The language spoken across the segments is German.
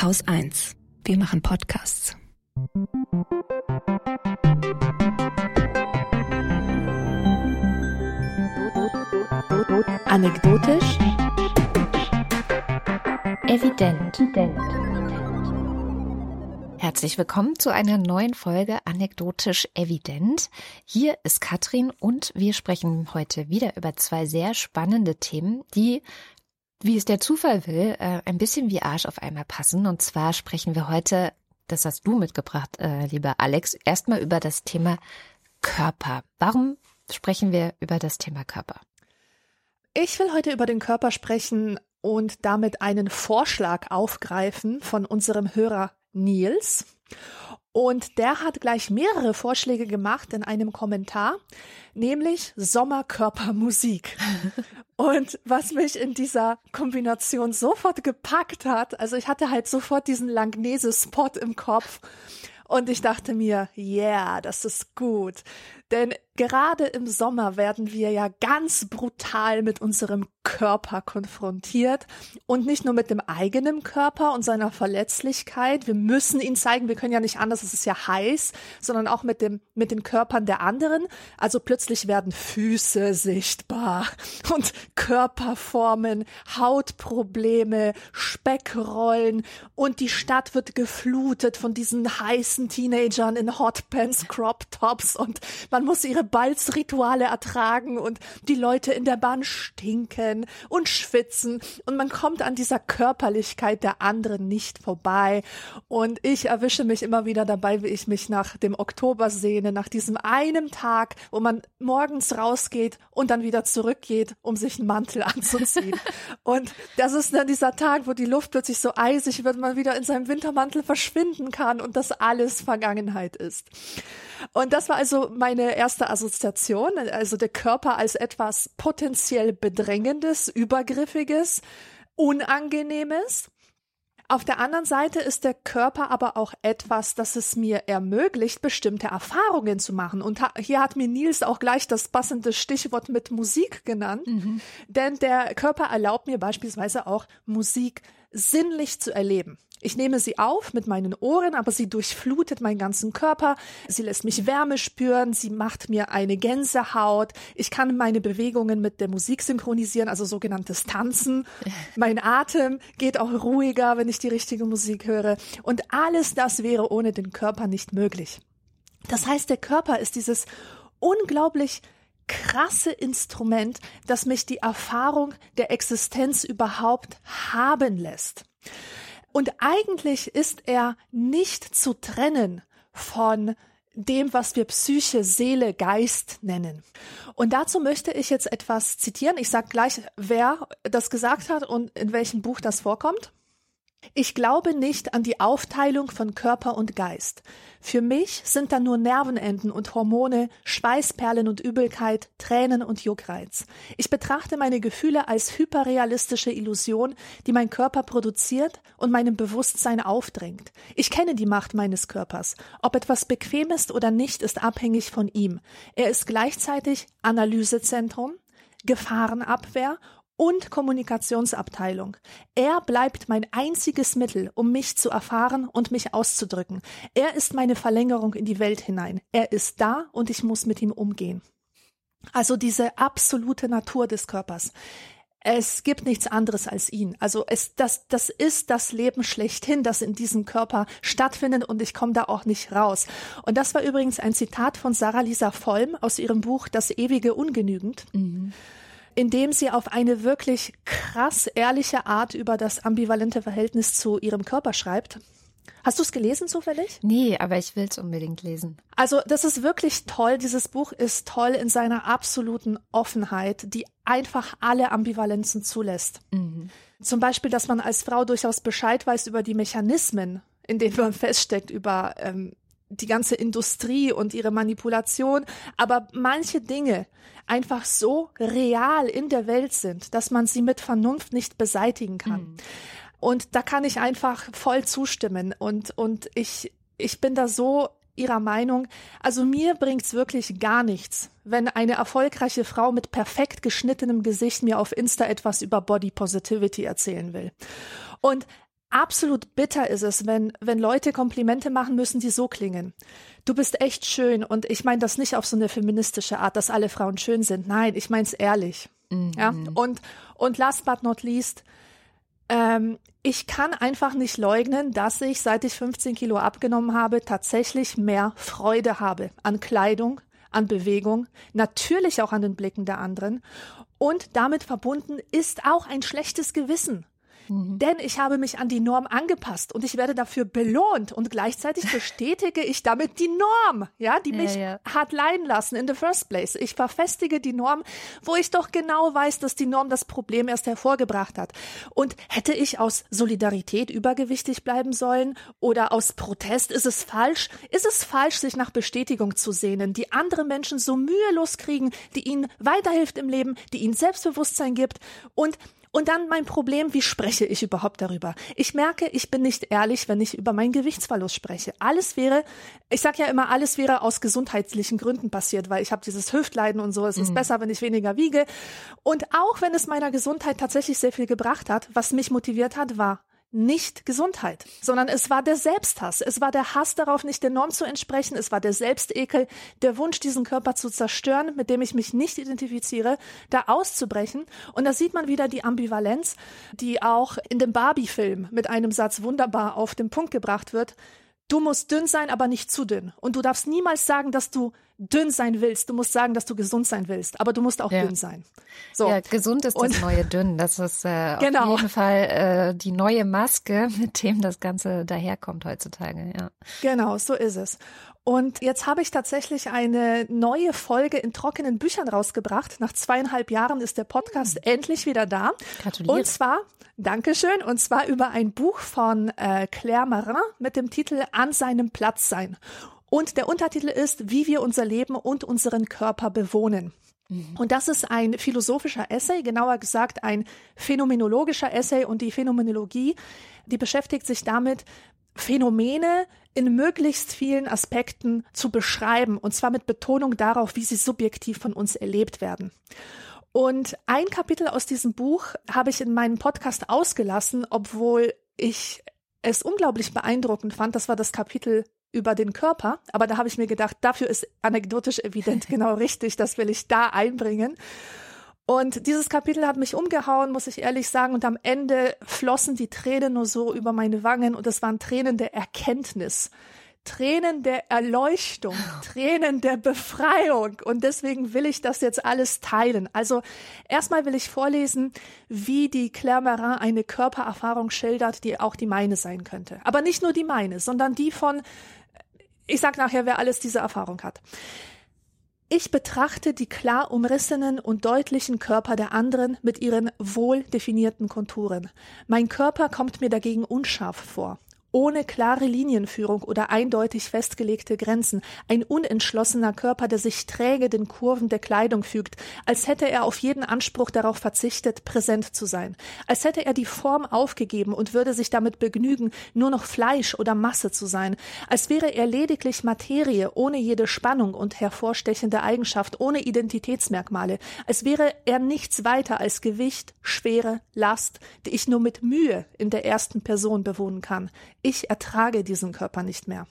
Haus 1. Wir machen Podcasts. Anekdotisch. Evident. Herzlich willkommen zu einer neuen Folge Anekdotisch Evident. Hier ist Katrin und wir sprechen heute wieder über zwei sehr spannende Themen, die wie es der Zufall will, äh, ein bisschen wie Arsch auf einmal passen. Und zwar sprechen wir heute, das hast du mitgebracht, äh, lieber Alex, erstmal über das Thema Körper. Warum sprechen wir über das Thema Körper? Ich will heute über den Körper sprechen und damit einen Vorschlag aufgreifen von unserem Hörer Nils. Und der hat gleich mehrere Vorschläge gemacht in einem Kommentar, nämlich Sommerkörpermusik. Und was mich in dieser Kombination sofort gepackt hat, also ich hatte halt sofort diesen Langnese-Spot im Kopf und ich dachte mir, yeah, das ist gut. Denn gerade im Sommer werden wir ja ganz brutal mit unserem Körper konfrontiert und nicht nur mit dem eigenen Körper und seiner Verletzlichkeit. Wir müssen ihn zeigen. Wir können ja nicht anders. Es ist ja heiß, sondern auch mit dem, mit den Körpern der anderen. Also plötzlich werden Füße sichtbar und Körperformen, Hautprobleme, Speckrollen und die Stadt wird geflutet von diesen heißen Teenagern in Hotpants, Crop Tops und man muss ihre Balzrituale ertragen und die Leute in der Bahn stinken und schwitzen und man kommt an dieser Körperlichkeit der anderen nicht vorbei. Und ich erwische mich immer wieder dabei, wie ich mich nach dem Oktober sehne, nach diesem einen Tag, wo man morgens rausgeht und dann wieder zurückgeht, um sich einen Mantel anzuziehen. und das ist dann dieser Tag, wo die Luft plötzlich so eisig wird, man wieder in seinem Wintermantel verschwinden kann und das alles Vergangenheit ist. Und das war also meine erste Assoziation, also der Körper als etwas potenziell Bedrängendes, Übergriffiges, Unangenehmes. Auf der anderen Seite ist der Körper aber auch etwas, das es mir ermöglicht, bestimmte Erfahrungen zu machen. Und hier hat mir Nils auch gleich das passende Stichwort mit Musik genannt. Mhm. Denn der Körper erlaubt mir beispielsweise auch Musik sinnlich zu erleben. Ich nehme sie auf mit meinen Ohren, aber sie durchflutet meinen ganzen Körper. Sie lässt mich Wärme spüren. Sie macht mir eine Gänsehaut. Ich kann meine Bewegungen mit der Musik synchronisieren, also sogenanntes Tanzen. Mein Atem geht auch ruhiger, wenn ich die richtige Musik höre. Und alles das wäre ohne den Körper nicht möglich. Das heißt, der Körper ist dieses unglaublich krasse Instrument, das mich die Erfahrung der Existenz überhaupt haben lässt. Und eigentlich ist er nicht zu trennen von dem, was wir Psyche, Seele, Geist nennen. Und dazu möchte ich jetzt etwas zitieren. Ich sage gleich, wer das gesagt hat und in welchem Buch das vorkommt. Ich glaube nicht an die Aufteilung von Körper und Geist. Für mich sind da nur Nervenenden und Hormone, Schweißperlen und Übelkeit, Tränen und Juckreiz. Ich betrachte meine Gefühle als hyperrealistische Illusion, die mein Körper produziert und meinem Bewusstsein aufdrängt. Ich kenne die Macht meines Körpers. Ob etwas bequem ist oder nicht, ist abhängig von ihm. Er ist gleichzeitig Analysezentrum, Gefahrenabwehr und Kommunikationsabteilung. Er bleibt mein einziges Mittel, um mich zu erfahren und mich auszudrücken. Er ist meine Verlängerung in die Welt hinein. Er ist da und ich muss mit ihm umgehen. Also diese absolute Natur des Körpers. Es gibt nichts anderes als ihn. Also es, das, das ist das Leben schlechthin, das in diesem Körper stattfindet und ich komme da auch nicht raus. Und das war übrigens ein Zitat von Sarah Lisa Vollm aus ihrem Buch Das ewige Ungenügend. Mhm indem sie auf eine wirklich krass ehrliche Art über das ambivalente Verhältnis zu ihrem Körper schreibt. Hast du es gelesen zufällig? Nee, aber ich will es unbedingt lesen. Also das ist wirklich toll. Dieses Buch ist toll in seiner absoluten Offenheit, die einfach alle Ambivalenzen zulässt. Mhm. Zum Beispiel, dass man als Frau durchaus Bescheid weiß über die Mechanismen, in denen man feststeckt, über ähm, die ganze Industrie und ihre Manipulation, aber manche Dinge einfach so real in der Welt sind, dass man sie mit Vernunft nicht beseitigen kann. Mhm. Und da kann ich einfach voll zustimmen und, und ich, ich bin da so ihrer Meinung. Also mir bringt's wirklich gar nichts, wenn eine erfolgreiche Frau mit perfekt geschnittenem Gesicht mir auf Insta etwas über Body Positivity erzählen will. Und absolut bitter ist es, wenn, wenn Leute Komplimente machen müssen, die so klingen. Du bist echt schön. Und ich meine das nicht auf so eine feministische Art, dass alle Frauen schön sind. Nein, ich meine es ehrlich. Mhm. Ja. Und, und last but not least, ähm, ich kann einfach nicht leugnen, dass ich, seit ich 15 Kilo abgenommen habe, tatsächlich mehr Freude habe an Kleidung, an Bewegung, natürlich auch an den Blicken der anderen. Und damit verbunden ist auch ein schlechtes Gewissen. Mhm. Denn ich habe mich an die Norm angepasst und ich werde dafür belohnt und gleichzeitig bestätige ich damit die Norm, ja, die mich ja, ja. hat leiden lassen in the first place. Ich verfestige die Norm, wo ich doch genau weiß, dass die Norm das Problem erst hervorgebracht hat. Und hätte ich aus Solidarität übergewichtig bleiben sollen oder aus Protest, ist es falsch? Ist es falsch, sich nach Bestätigung zu sehnen, die andere Menschen so mühelos kriegen, die ihnen weiterhilft im Leben, die ihnen Selbstbewusstsein gibt und und dann mein Problem, wie spreche ich überhaupt darüber? Ich merke, ich bin nicht ehrlich, wenn ich über meinen Gewichtsverlust spreche. Alles wäre, ich sage ja immer, alles wäre aus gesundheitlichen Gründen passiert, weil ich habe dieses Hüftleiden und so. Es mhm. ist besser, wenn ich weniger wiege. Und auch wenn es meiner Gesundheit tatsächlich sehr viel gebracht hat, was mich motiviert hat, war nicht Gesundheit, sondern es war der Selbsthass. Es war der Hass darauf, nicht der Norm zu entsprechen. Es war der Selbstekel, der Wunsch, diesen Körper zu zerstören, mit dem ich mich nicht identifiziere, da auszubrechen. Und da sieht man wieder die Ambivalenz, die auch in dem Barbie-Film mit einem Satz wunderbar auf den Punkt gebracht wird. Du musst dünn sein, aber nicht zu dünn. Und du darfst niemals sagen, dass du dünn sein willst. Du musst sagen, dass du gesund sein willst, aber du musst auch ja. dünn sein. So. Ja, gesund ist und, das neue dünn. Das ist äh, genau. auf jeden Fall äh, die neue Maske, mit dem das Ganze daherkommt heutzutage. Ja. Genau, so ist es. Und jetzt habe ich tatsächlich eine neue Folge in trockenen Büchern rausgebracht. Nach zweieinhalb Jahren ist der Podcast mhm. endlich wieder da. Gratuliere. Und zwar, Dankeschön, und zwar über ein Buch von äh, Claire Marin mit dem Titel An seinem Platz sein. Und der Untertitel ist, wie wir unser Leben und unseren Körper bewohnen. Mhm. Und das ist ein philosophischer Essay, genauer gesagt ein phänomenologischer Essay. Und die Phänomenologie, die beschäftigt sich damit, Phänomene in möglichst vielen Aspekten zu beschreiben, und zwar mit Betonung darauf, wie sie subjektiv von uns erlebt werden. Und ein Kapitel aus diesem Buch habe ich in meinem Podcast ausgelassen, obwohl ich es unglaublich beeindruckend fand. Das war das Kapitel über den Körper. Aber da habe ich mir gedacht, dafür ist anekdotisch evident genau richtig. Das will ich da einbringen. Und dieses Kapitel hat mich umgehauen, muss ich ehrlich sagen. Und am Ende flossen die Tränen nur so über meine Wangen und es waren Tränen der Erkenntnis. Tränen der Erleuchtung, Tränen der Befreiung. Und deswegen will ich das jetzt alles teilen. Also erstmal will ich vorlesen, wie die Claire Marin eine Körpererfahrung schildert, die auch die meine sein könnte. Aber nicht nur die meine, sondern die von, ich sag nachher, wer alles diese Erfahrung hat. Ich betrachte die klar umrissenen und deutlichen Körper der anderen mit ihren wohl definierten Konturen. Mein Körper kommt mir dagegen unscharf vor ohne klare Linienführung oder eindeutig festgelegte Grenzen, ein unentschlossener Körper, der sich träge den Kurven der Kleidung fügt, als hätte er auf jeden Anspruch darauf verzichtet, präsent zu sein, als hätte er die Form aufgegeben und würde sich damit begnügen, nur noch Fleisch oder Masse zu sein, als wäre er lediglich Materie ohne jede Spannung und hervorstechende Eigenschaft, ohne Identitätsmerkmale, als wäre er nichts weiter als Gewicht, Schwere, Last, die ich nur mit Mühe in der ersten Person bewohnen kann ich ertrage diesen Körper nicht mehr.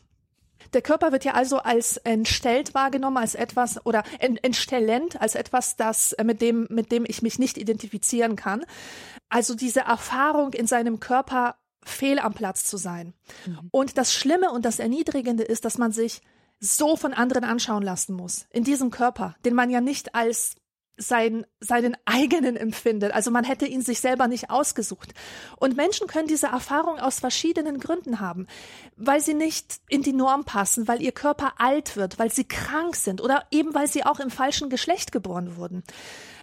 Der Körper wird ja also als entstellt wahrgenommen, als etwas oder entstellend, als etwas, das äh, mit dem mit dem ich mich nicht identifizieren kann. Also diese Erfahrung in seinem Körper fehl am Platz zu sein. Mhm. Und das Schlimme und das Erniedrigende ist, dass man sich so von anderen anschauen lassen muss in diesem Körper, den man ja nicht als sein, seinen eigenen empfindet. Also man hätte ihn sich selber nicht ausgesucht. Und Menschen können diese Erfahrung aus verschiedenen Gründen haben, weil sie nicht in die Norm passen, weil ihr Körper alt wird, weil sie krank sind oder eben weil sie auch im falschen Geschlecht geboren wurden.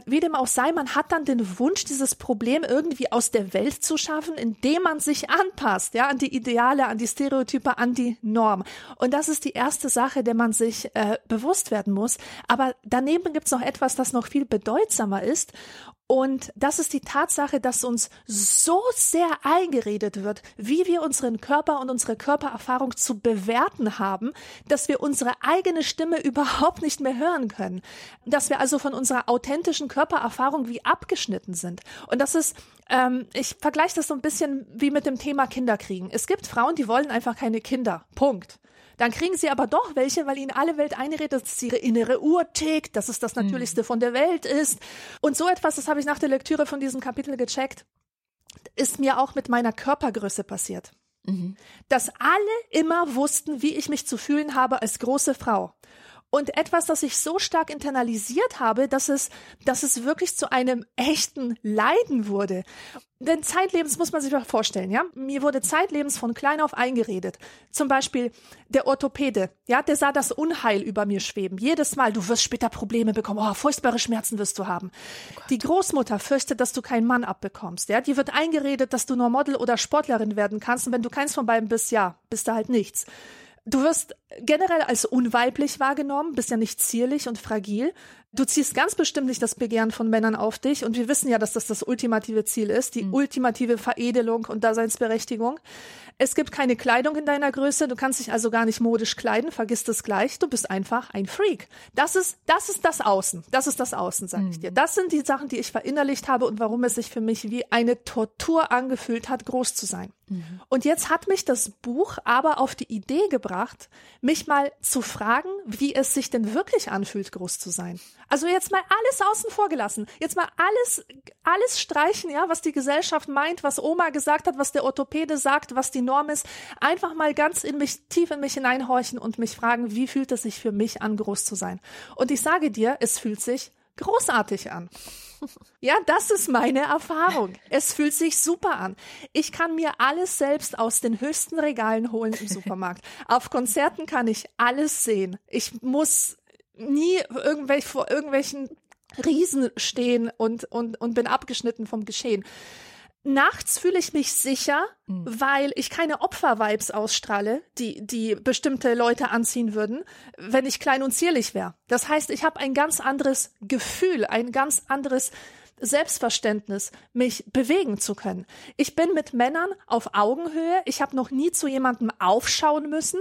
Wie dem auch sei, man hat dann den Wunsch, dieses Problem irgendwie aus der Welt zu schaffen, indem man sich anpasst, ja, an die Ideale, an die Stereotype, an die Norm. Und das ist die erste Sache, der man sich äh, bewusst werden muss. Aber daneben gibt's noch etwas, das noch viel viel bedeutsamer ist. Und das ist die Tatsache, dass uns so sehr eingeredet wird, wie wir unseren Körper und unsere Körpererfahrung zu bewerten haben, dass wir unsere eigene Stimme überhaupt nicht mehr hören können. Dass wir also von unserer authentischen Körpererfahrung wie abgeschnitten sind. Und das ist, ähm, ich vergleiche das so ein bisschen wie mit dem Thema Kinderkriegen. Es gibt Frauen, die wollen einfach keine Kinder. Punkt. Dann kriegen sie aber doch welche, weil ihnen alle Welt einredet, dass es ihre innere Uhr tickt, dass es das mhm. Natürlichste mhm. von der Welt ist. Und so etwas, das habe ich nach der Lektüre von diesem Kapitel gecheckt, ist mir auch mit meiner Körpergröße passiert. Mhm. Dass alle immer wussten, wie ich mich zu fühlen habe als große Frau und etwas, das ich so stark internalisiert habe, dass es, dass es wirklich zu einem echten Leiden wurde. Denn zeitlebens muss man sich mal vorstellen, ja. Mir wurde zeitlebens von klein auf eingeredet. Zum Beispiel der Orthopäde, ja, der sah das Unheil über mir schweben. Jedes Mal, du wirst später Probleme bekommen. Oh, furchtbare Schmerzen wirst du haben. Oh die Großmutter fürchtet, dass du keinen Mann abbekommst, ja. Die wird eingeredet, dass du nur Model oder Sportlerin werden kannst. Und wenn du keins von beiden bist, ja, bist du halt nichts. Du wirst generell als unweiblich wahrgenommen, bist ja nicht zierlich und fragil. Du ziehst ganz bestimmt nicht das Begehren von Männern auf dich. Und wir wissen ja, dass das das ultimative Ziel ist, die mhm. ultimative Veredelung und Daseinsberechtigung. Es gibt keine Kleidung in deiner Größe. Du kannst dich also gar nicht modisch kleiden. Vergiss das gleich. Du bist einfach ein Freak. Das ist, das ist das Außen. Das ist das Außen, sag ich mhm. dir. Das sind die Sachen, die ich verinnerlicht habe und warum es sich für mich wie eine Tortur angefühlt hat, groß zu sein. Mhm. Und jetzt hat mich das Buch aber auf die Idee gebracht, mich mal zu fragen, wie es sich denn wirklich anfühlt, groß zu sein. Also jetzt mal alles außen vor gelassen. Jetzt mal alles, alles streichen, ja, was die Gesellschaft meint, was Oma gesagt hat, was der Orthopäde sagt, was die Norm ist. Einfach mal ganz in mich, tief in mich hineinhorchen und mich fragen, wie fühlt es sich für mich an, groß zu sein? Und ich sage dir, es fühlt sich großartig an. Ja, das ist meine Erfahrung. Es fühlt sich super an. Ich kann mir alles selbst aus den höchsten Regalen holen im Supermarkt. Auf Konzerten kann ich alles sehen. Ich muss nie irgendwelch, vor irgendwelchen Riesen stehen und, und, und bin abgeschnitten vom Geschehen. Nachts fühle ich mich sicher, mhm. weil ich keine Opfervibes ausstrahle, die, die bestimmte Leute anziehen würden, wenn ich klein und zierlich wäre. Das heißt, ich habe ein ganz anderes Gefühl, ein ganz anderes Selbstverständnis, mich bewegen zu können. Ich bin mit Männern auf Augenhöhe. Ich habe noch nie zu jemandem aufschauen müssen.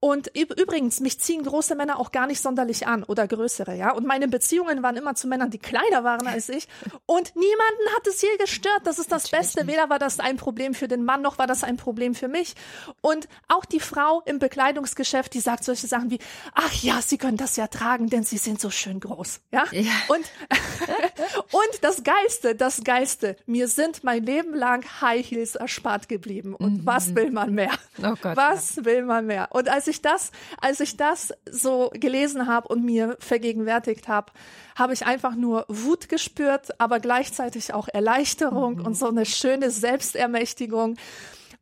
Und übrigens, mich ziehen große Männer auch gar nicht sonderlich an oder größere, ja. Und meine Beziehungen waren immer zu Männern, die kleiner waren als ich. Und niemanden hat es je gestört. Das ist das Beste. Weder war das ein Problem für den Mann, noch war das ein Problem für mich. Und auch die Frau im Bekleidungsgeschäft, die sagt solche Sachen wie, ach ja, sie können das ja tragen, denn sie sind so schön groß, ja. ja. Und, und das Geilste, das Geilste, mir sind mein Leben lang High Heels erspart geblieben. Und mhm. was will man mehr? Oh Gott, was ja. will man mehr? Und als ich das, als ich das so gelesen habe und mir vergegenwärtigt habe, habe ich einfach nur Wut gespürt, aber gleichzeitig auch Erleichterung mhm. und so eine schöne Selbstermächtigung.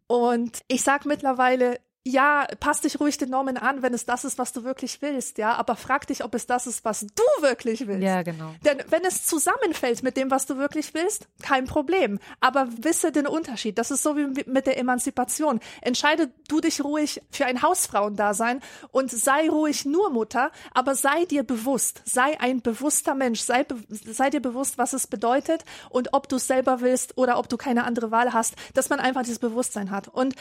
Und ich sag mittlerweile, ja, pass dich ruhig den Normen an, wenn es das ist, was du wirklich willst, ja, aber frag dich, ob es das ist, was du wirklich willst. Ja, genau. Denn wenn es zusammenfällt mit dem, was du wirklich willst, kein Problem. Aber wisse den Unterschied. Das ist so wie mit der Emanzipation. Entscheide du dich ruhig für ein Hausfrauendasein und sei ruhig nur Mutter, aber sei dir bewusst, sei ein bewusster Mensch, sei, sei dir bewusst, was es bedeutet und ob du es selber willst oder ob du keine andere Wahl hast, dass man einfach dieses Bewusstsein hat. Und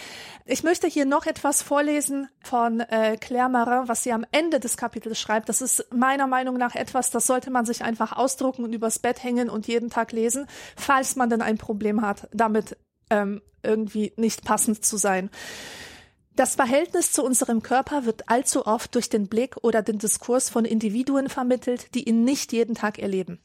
ich möchte hier noch etwas etwas vorlesen von äh, Claire Marin, was sie am Ende des Kapitels schreibt. Das ist meiner Meinung nach etwas, das sollte man sich einfach ausdrucken und übers Bett hängen und jeden Tag lesen, falls man denn ein Problem hat, damit ähm, irgendwie nicht passend zu sein. Das Verhältnis zu unserem Körper wird allzu oft durch den Blick oder den Diskurs von Individuen vermittelt, die ihn nicht jeden Tag erleben.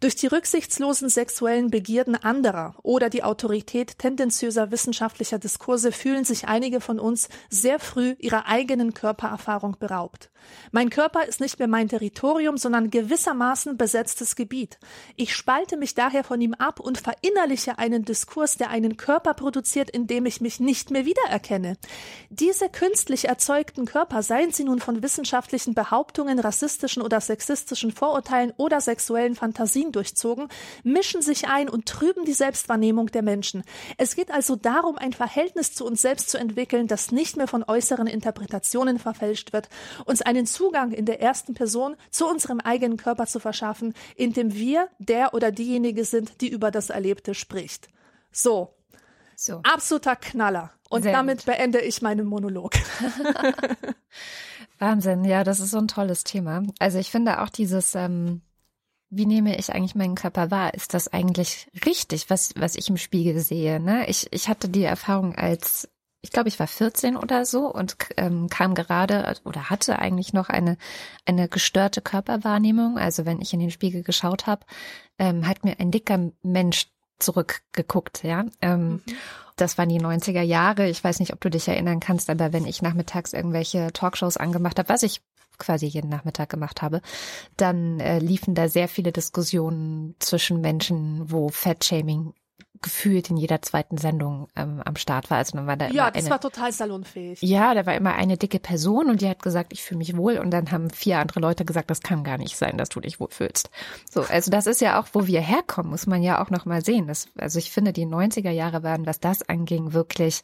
Durch die rücksichtslosen sexuellen Begierden anderer oder die Autorität tendenziöser wissenschaftlicher Diskurse fühlen sich einige von uns sehr früh ihrer eigenen Körpererfahrung beraubt. Mein Körper ist nicht mehr mein Territorium, sondern gewissermaßen besetztes Gebiet. Ich spalte mich daher von ihm ab und verinnerliche einen Diskurs, der einen Körper produziert, in dem ich mich nicht mehr wiedererkenne. Diese künstlich erzeugten Körper, seien sie nun von wissenschaftlichen Behauptungen, rassistischen oder sexistischen Vorurteilen oder sexuellen durchzogen, mischen sich ein und trüben die Selbstwahrnehmung der Menschen. Es geht also darum, ein Verhältnis zu uns selbst zu entwickeln, das nicht mehr von äußeren Interpretationen verfälscht wird, uns einen Zugang in der ersten Person zu unserem eigenen Körper zu verschaffen, indem wir der oder diejenige sind, die über das Erlebte spricht. So. So. Absoluter Knaller. Und Sehr damit gut. beende ich meinen Monolog. Wahnsinn, ja, das ist so ein tolles Thema. Also ich finde auch dieses, ähm, wie nehme ich eigentlich meinen Körper wahr? Ist das eigentlich richtig, was, was ich im Spiegel sehe? Ne? Ich, ich hatte die Erfahrung als, ich glaube, ich war 14 oder so und ähm, kam gerade oder hatte eigentlich noch eine, eine gestörte Körperwahrnehmung. Also wenn ich in den Spiegel geschaut habe, ähm, hat mir ein dicker Mensch zurückgeguckt, ja. Ähm, mhm. Das waren die 90er Jahre. Ich weiß nicht, ob du dich erinnern kannst, aber wenn ich nachmittags irgendwelche Talkshows angemacht habe, was ich quasi jeden Nachmittag gemacht habe, dann äh, liefen da sehr viele Diskussionen zwischen Menschen, wo Fettshaming gefühlt in jeder zweiten Sendung ähm, am Start war. Also dann war da ja, das eine, war total salonfähig. Ja, da war immer eine dicke Person und die hat gesagt, ich fühle mich wohl und dann haben vier andere Leute gesagt, das kann gar nicht sein, dass du dich wohlfühlst. So, also das ist ja auch, wo wir herkommen, muss man ja auch noch mal sehen. Das, also ich finde, die 90er Jahre waren, was das anging, wirklich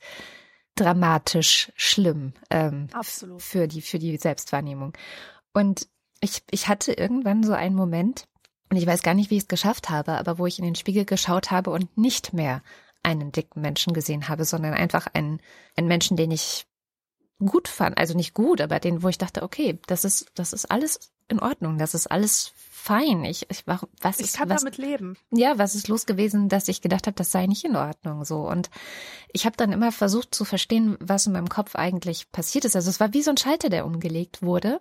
dramatisch schlimm ähm, Absolut. für die für die Selbstwahrnehmung. Und ich ich hatte irgendwann so einen Moment, und ich weiß gar nicht, wie ich es geschafft habe, aber wo ich in den Spiegel geschaut habe und nicht mehr einen dicken Menschen gesehen habe, sondern einfach einen, einen Menschen, den ich gut fand. Also nicht gut, aber den, wo ich dachte, okay, das ist, das ist alles in Ordnung, das ist alles fein. Ich, ich warum, was ich ist, kann was, damit leben. Ja, was ist los gewesen, dass ich gedacht habe, das sei nicht in Ordnung so. Und ich habe dann immer versucht zu verstehen, was in meinem Kopf eigentlich passiert ist. Also es war wie so ein Schalter, der umgelegt wurde.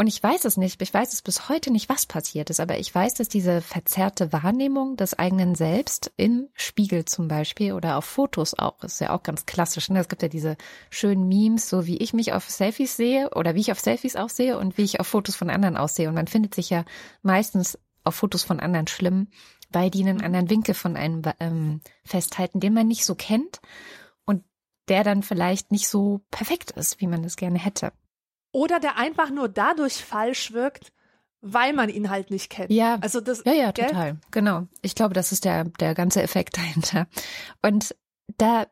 Und ich weiß es nicht, ich weiß es bis heute nicht, was passiert ist, aber ich weiß, dass diese verzerrte Wahrnehmung des eigenen Selbst im Spiegel zum Beispiel oder auf Fotos auch, ist ja auch ganz klassisch. Ne? Es gibt ja diese schönen Memes, so wie ich mich auf Selfies sehe oder wie ich auf Selfies aussehe und wie ich auf Fotos von anderen aussehe. Und man findet sich ja meistens auf Fotos von anderen schlimm, weil die einen mhm. anderen Winkel von einem ähm, festhalten, den man nicht so kennt und der dann vielleicht nicht so perfekt ist, wie man es gerne hätte. Oder der einfach nur dadurch falsch wirkt, weil man ihn halt nicht kennt. Ja, also das, ja, ja, gell? total. Genau. Ich glaube, das ist der, der ganze Effekt dahinter. Und da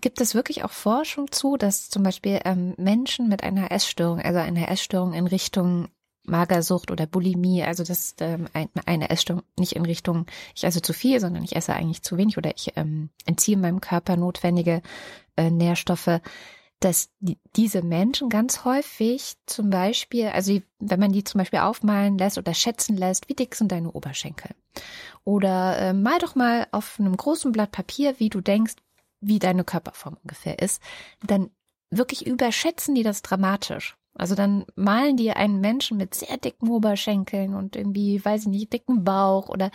gibt es wirklich auch Forschung zu, dass zum Beispiel ähm, Menschen mit einer Essstörung, also einer Essstörung in Richtung Magersucht oder Bulimie, also das ähm, eine Essstörung nicht in Richtung, ich esse zu viel, sondern ich esse eigentlich zu wenig oder ich ähm, entziehe meinem Körper notwendige äh, Nährstoffe, dass die, diese Menschen ganz häufig zum Beispiel, also wenn man die zum Beispiel aufmalen lässt oder schätzen lässt, wie dick sind deine Oberschenkel? Oder äh, mal doch mal auf einem großen Blatt Papier, wie du denkst, wie deine Körperform ungefähr ist, dann wirklich überschätzen die das dramatisch. Also dann malen die einen Menschen mit sehr dicken Oberschenkeln und irgendwie, weiß ich nicht, dicken Bauch oder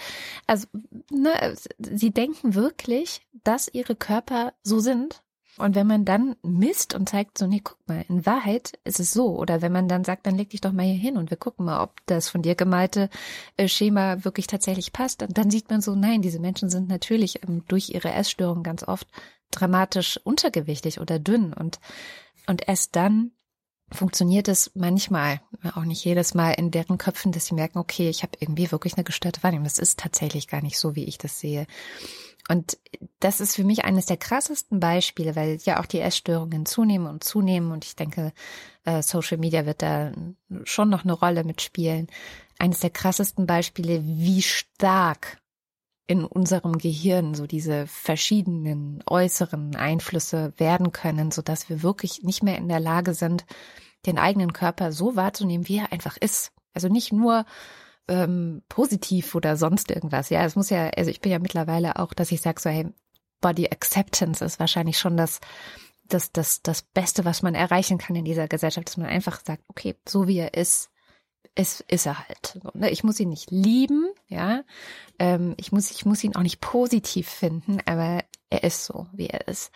also ne, sie denken wirklich, dass ihre Körper so sind und wenn man dann misst und zeigt so, nee, guck mal, in Wahrheit ist es so. Oder wenn man dann sagt, dann leg dich doch mal hier hin und wir gucken mal, ob das von dir gemalte äh, Schema wirklich tatsächlich passt. Und dann sieht man so, nein, diese Menschen sind natürlich ähm, durch ihre Essstörung ganz oft dramatisch untergewichtig oder dünn und, und erst dann funktioniert es manchmal, auch nicht jedes Mal in deren Köpfen, dass sie merken, okay, ich habe irgendwie wirklich eine gestörte Wahrnehmung. Das ist tatsächlich gar nicht so, wie ich das sehe. Und das ist für mich eines der krassesten Beispiele, weil ja auch die Essstörungen zunehmen und zunehmen und ich denke, äh, Social Media wird da schon noch eine Rolle mitspielen. Eines der krassesten Beispiele, wie stark in unserem Gehirn so diese verschiedenen äußeren Einflüsse werden können, so dass wir wirklich nicht mehr in der Lage sind, den eigenen Körper so wahrzunehmen, wie er einfach ist. Also nicht nur ähm, positiv oder sonst irgendwas. Ja, es muss ja, also ich bin ja mittlerweile auch, dass ich sage so, hey, Body Acceptance ist wahrscheinlich schon das, das, das, das Beste, was man erreichen kann in dieser Gesellschaft, dass man einfach sagt, okay, so wie er ist, ist, ist er halt. Ne? Ich muss ihn nicht lieben, ja. Ähm, ich muss, ich muss ihn auch nicht positiv finden, aber er ist so, wie er ist.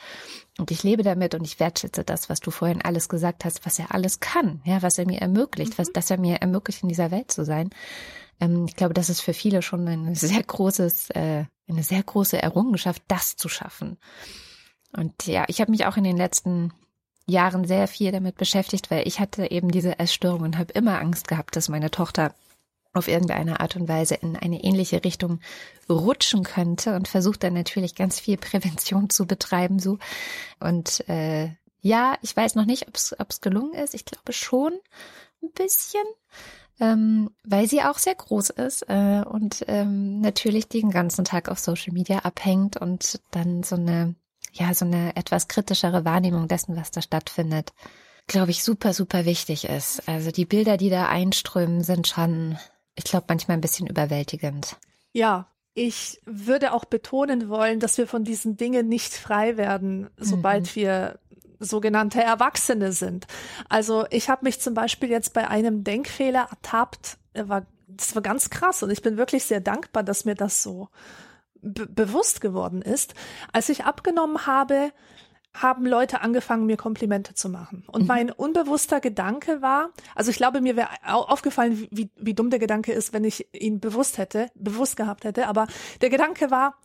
Und ich lebe damit und ich wertschätze das, was du vorhin alles gesagt hast, was er alles kann, ja, was er mir ermöglicht, mhm. was, dass er mir ermöglicht, in dieser Welt zu sein. Ähm, ich glaube, das ist für viele schon ein sehr großes, äh, eine sehr große Errungenschaft, das zu schaffen. Und ja, ich habe mich auch in den letzten Jahren sehr viel damit beschäftigt, weil ich hatte eben diese Essstörung und habe immer Angst gehabt, dass meine Tochter auf irgendeine Art und Weise in eine ähnliche Richtung rutschen könnte und versucht dann natürlich ganz viel Prävention zu betreiben so und äh, ja, ich weiß noch nicht, ob es gelungen ist. Ich glaube schon ein bisschen, ähm, weil sie auch sehr groß ist äh, und ähm, natürlich den ganzen Tag auf Social Media abhängt und dann so eine ja so eine etwas kritischere Wahrnehmung dessen, was da stattfindet, glaube ich super super wichtig ist. Also die Bilder, die da einströmen, sind schon ich glaube, manchmal ein bisschen überwältigend. Ja, ich würde auch betonen wollen, dass wir von diesen Dingen nicht frei werden, sobald mhm. wir sogenannte Erwachsene sind. Also ich habe mich zum Beispiel jetzt bei einem Denkfehler ertappt. War, das war ganz krass und ich bin wirklich sehr dankbar, dass mir das so bewusst geworden ist. Als ich abgenommen habe, haben Leute angefangen, mir Komplimente zu machen. Und mhm. mein unbewusster Gedanke war, also ich glaube, mir wäre aufgefallen, wie, wie dumm der Gedanke ist, wenn ich ihn bewusst hätte, bewusst gehabt hätte, aber der Gedanke war,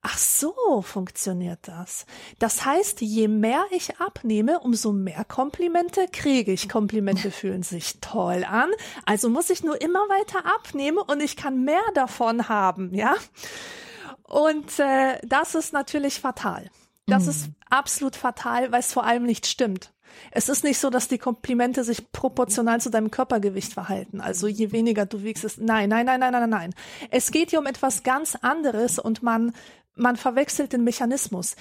Ach so, funktioniert das. Das heißt, je mehr ich abnehme, umso mehr Komplimente kriege ich. Komplimente fühlen sich toll an. Also muss ich nur immer weiter abnehmen und ich kann mehr davon haben, ja? Und äh, das ist natürlich fatal. Das mhm. ist absolut fatal, weil es vor allem nicht stimmt. Es ist nicht so, dass die Komplimente sich proportional zu deinem Körpergewicht verhalten. Also je weniger du wiegst, ist nein, nein, nein, nein, nein, nein. Es geht hier um etwas ganz anderes und man man verwechselt den Mechanismus.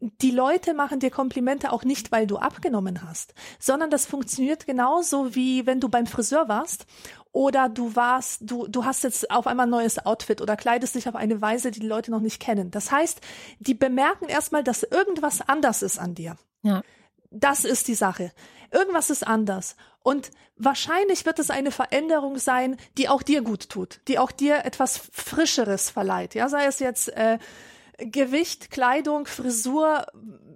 Die Leute machen dir Komplimente auch nicht, weil du abgenommen hast, sondern das funktioniert genauso wie wenn du beim Friseur warst oder du warst, du, du hast jetzt auf einmal ein neues Outfit oder kleidest dich auf eine Weise, die die Leute noch nicht kennen. Das heißt, die bemerken erstmal, dass irgendwas anders ist an dir. Ja. Das ist die Sache. Irgendwas ist anders. Und wahrscheinlich wird es eine Veränderung sein, die auch dir gut tut, die auch dir etwas Frischeres verleiht. Ja, sei es jetzt äh, Gewicht, Kleidung, Frisur,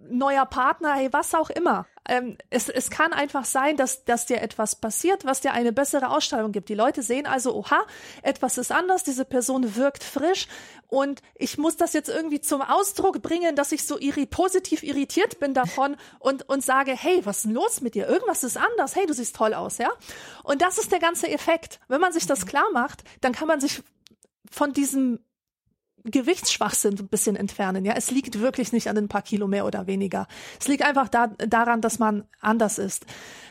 neuer Partner, hey, was auch immer. Ähm, es, es kann einfach sein, dass, dass dir etwas passiert, was dir eine bessere Ausstrahlung gibt. Die Leute sehen also, oha, etwas ist anders, diese Person wirkt frisch und ich muss das jetzt irgendwie zum Ausdruck bringen, dass ich so irri positiv irritiert bin davon und, und sage, hey, was ist denn los mit dir? Irgendwas ist anders. Hey, du siehst toll aus, ja? Und das ist der ganze Effekt. Wenn man sich das klar macht, dann kann man sich von diesem Gewichtsschwachsinn ein bisschen entfernen. Ja, es liegt wirklich nicht an ein paar Kilo mehr oder weniger. Es liegt einfach da, daran, dass man anders ist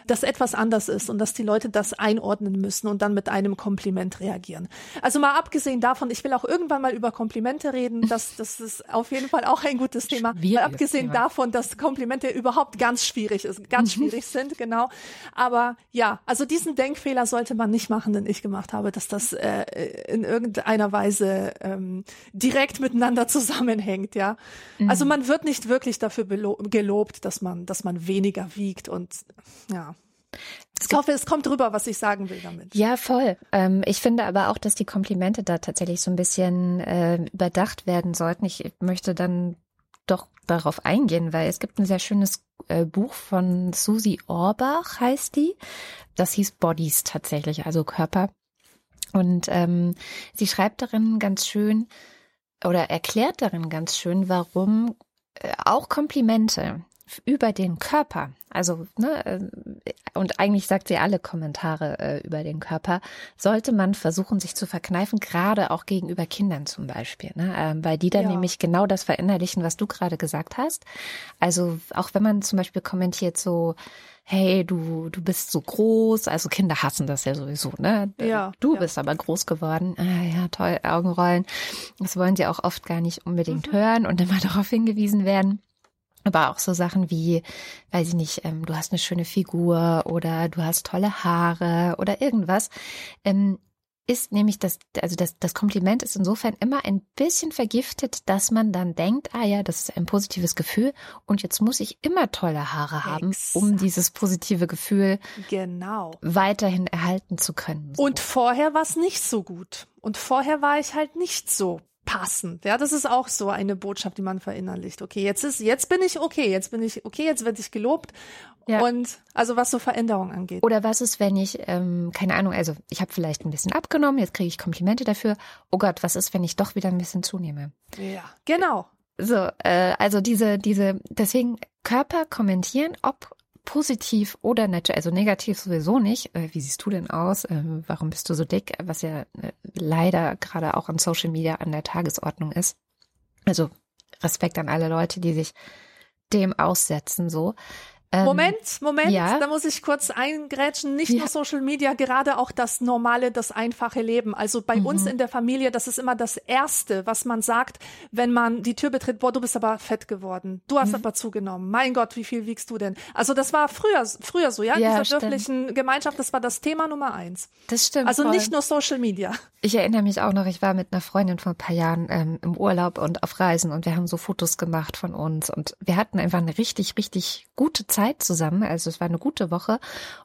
dass etwas anders ist und dass die Leute das einordnen müssen und dann mit einem Kompliment reagieren. Also mal abgesehen davon, ich will auch irgendwann mal über Komplimente reden. Das, das ist auf jeden Fall auch ein gutes Thema. Mal abgesehen Thema. davon, dass Komplimente überhaupt ganz schwierig ist, ganz mhm. schwierig sind, genau. Aber ja, also diesen Denkfehler sollte man nicht machen, den ich gemacht habe, dass das äh, in irgendeiner Weise ähm, direkt miteinander zusammenhängt, ja. Mhm. Also man wird nicht wirklich dafür gelobt, dass man, dass man weniger wiegt und ja. Ich hoffe, es kommt rüber, was ich sagen will damit. Ja, voll. Ähm, ich finde aber auch, dass die Komplimente da tatsächlich so ein bisschen äh, überdacht werden sollten. Ich möchte dann doch darauf eingehen, weil es gibt ein sehr schönes äh, Buch von Susi Orbach, heißt die. Das hieß Bodies tatsächlich, also Körper. Und ähm, sie schreibt darin ganz schön oder erklärt darin ganz schön, warum äh, auch Komplimente über den Körper, also ne, äh, und eigentlich sagt sie alle Kommentare äh, über den Körper, sollte man versuchen, sich zu verkneifen, gerade auch gegenüber Kindern zum Beispiel, ne, ähm, weil die dann ja. nämlich genau das verinnerlichen, was du gerade gesagt hast. Also auch wenn man zum Beispiel kommentiert so, hey, du, du bist so groß, also Kinder hassen das ja sowieso, ne? Ja, du ja. bist aber groß geworden. Ah, ja, toll, Augenrollen. Das wollen sie auch oft gar nicht unbedingt mhm. hören und immer darauf hingewiesen werden. Aber auch so Sachen wie, weiß ich nicht, ähm, du hast eine schöne Figur oder du hast tolle Haare oder irgendwas, ähm, ist nämlich das, also das, das Kompliment ist insofern immer ein bisschen vergiftet, dass man dann denkt, ah ja, das ist ein positives Gefühl und jetzt muss ich immer tolle Haare haben, Exakt. um dieses positive Gefühl genau. weiterhin erhalten zu können. So. Und vorher war es nicht so gut. Und vorher war ich halt nicht so passend. Ja, das ist auch so eine Botschaft, die man verinnerlicht. Okay, jetzt ist, jetzt bin ich okay, jetzt bin ich okay, jetzt werde ich gelobt. Ja. Und also was so Veränderungen angeht. Oder was ist, wenn ich, ähm, keine Ahnung, also ich habe vielleicht ein bisschen abgenommen, jetzt kriege ich Komplimente dafür. Oh Gott, was ist, wenn ich doch wieder ein bisschen zunehme? Ja, genau. So, äh, also diese, diese, deswegen Körper kommentieren, ob positiv oder natürlich, also negativ sowieso nicht. Äh, wie siehst du denn aus? Äh, warum bist du so dick? Was ja äh, leider gerade auch an Social Media an der Tagesordnung ist. Also Respekt an alle Leute, die sich dem aussetzen, so. Ähm, Moment, Moment, ja? da muss ich kurz eingrätschen. Nicht ja. nur Social Media, gerade auch das normale, das einfache Leben. Also bei mhm. uns in der Familie, das ist immer das Erste, was man sagt, wenn man die Tür betritt, boah, du bist aber fett geworden. Du hast mhm. aber zugenommen. Mein Gott, wie viel wiegst du denn? Also das war früher, früher so, ja, in dieser stimmt. dörflichen Gemeinschaft, das war das Thema Nummer eins. Das stimmt. Also voll. nicht nur Social Media. Ich erinnere mich auch noch, ich war mit einer Freundin vor ein paar Jahren ähm, im Urlaub und auf Reisen und wir haben so Fotos gemacht von uns und wir hatten einfach eine richtig, richtig gute Zeit zusammen. Also es war eine gute Woche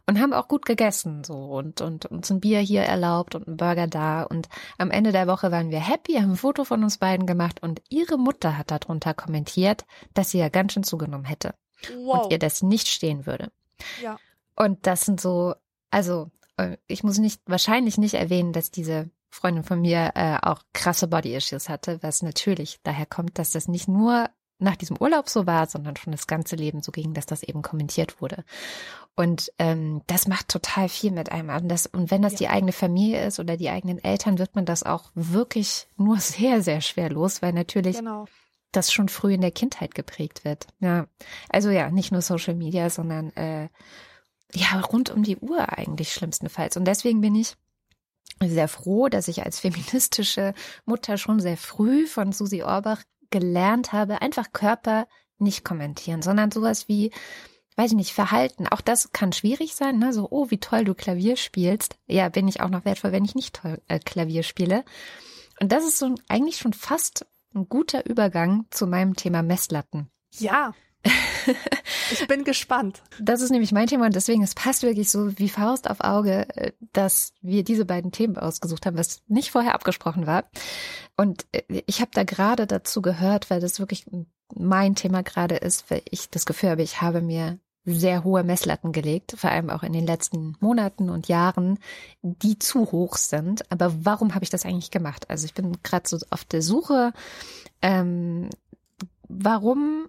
und haben auch gut gegessen so und, und uns ein Bier hier erlaubt und ein Burger da. Und am Ende der Woche waren wir happy, haben ein Foto von uns beiden gemacht und ihre Mutter hat darunter kommentiert, dass sie ja ganz schön zugenommen hätte. Wow. Und ihr das nicht stehen würde. Ja. Und das sind so, also äh, ich muss nicht, wahrscheinlich nicht erwähnen, dass diese Freundin von mir äh, auch krasse Body-Issues hatte, was natürlich daher kommt, dass das nicht nur nach diesem Urlaub so war, sondern schon das ganze Leben so ging, dass das eben kommentiert wurde. Und ähm, das macht total viel mit einem. Und, das, und wenn das ja. die eigene Familie ist oder die eigenen Eltern, wird man das auch wirklich nur sehr, sehr schwer los, weil natürlich genau. das schon früh in der Kindheit geprägt wird. Ja, also ja, nicht nur Social Media, sondern äh, ja rund um die Uhr eigentlich schlimmstenfalls. Und deswegen bin ich sehr froh, dass ich als feministische Mutter schon sehr früh von Susi Orbach gelernt habe, einfach Körper nicht kommentieren, sondern sowas wie, weiß ich nicht, Verhalten. Auch das kann schwierig sein, ne? So, oh, wie toll du Klavier spielst. Ja, bin ich auch noch wertvoll, wenn ich nicht toll äh, Klavier spiele. Und das ist so eigentlich schon fast ein guter Übergang zu meinem Thema Messlatten. Ja. Ich bin gespannt. Das ist nämlich mein Thema und deswegen, es passt wirklich so wie Faust auf Auge, äh, dass wir diese beiden Themen ausgesucht haben, was nicht vorher abgesprochen war. Und äh, ich habe da gerade dazu gehört, weil das wirklich mein Thema gerade ist, weil ich das Gefühl habe, ich habe mir sehr hohe Messlatten gelegt, vor allem auch in den letzten Monaten und Jahren, die zu hoch sind. Aber warum habe ich das eigentlich gemacht? Also ich bin gerade so auf der Suche, ähm, warum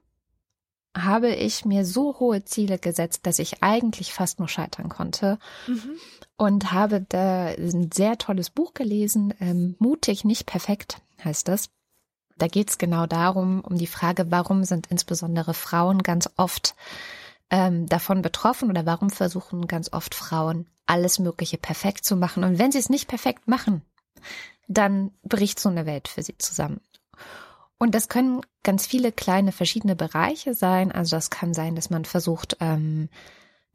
habe ich mir so hohe Ziele gesetzt, dass ich eigentlich fast nur scheitern konnte. Mhm. Und habe da ein sehr tolles Buch gelesen, ähm, Mutig, nicht perfekt heißt das. Da geht es genau darum, um die Frage, warum sind insbesondere Frauen ganz oft ähm, davon betroffen oder warum versuchen ganz oft Frauen alles Mögliche perfekt zu machen. Und wenn sie es nicht perfekt machen, dann bricht so eine Welt für sie zusammen. Und das können ganz viele kleine verschiedene Bereiche sein. Also das kann sein, dass man versucht, ähm,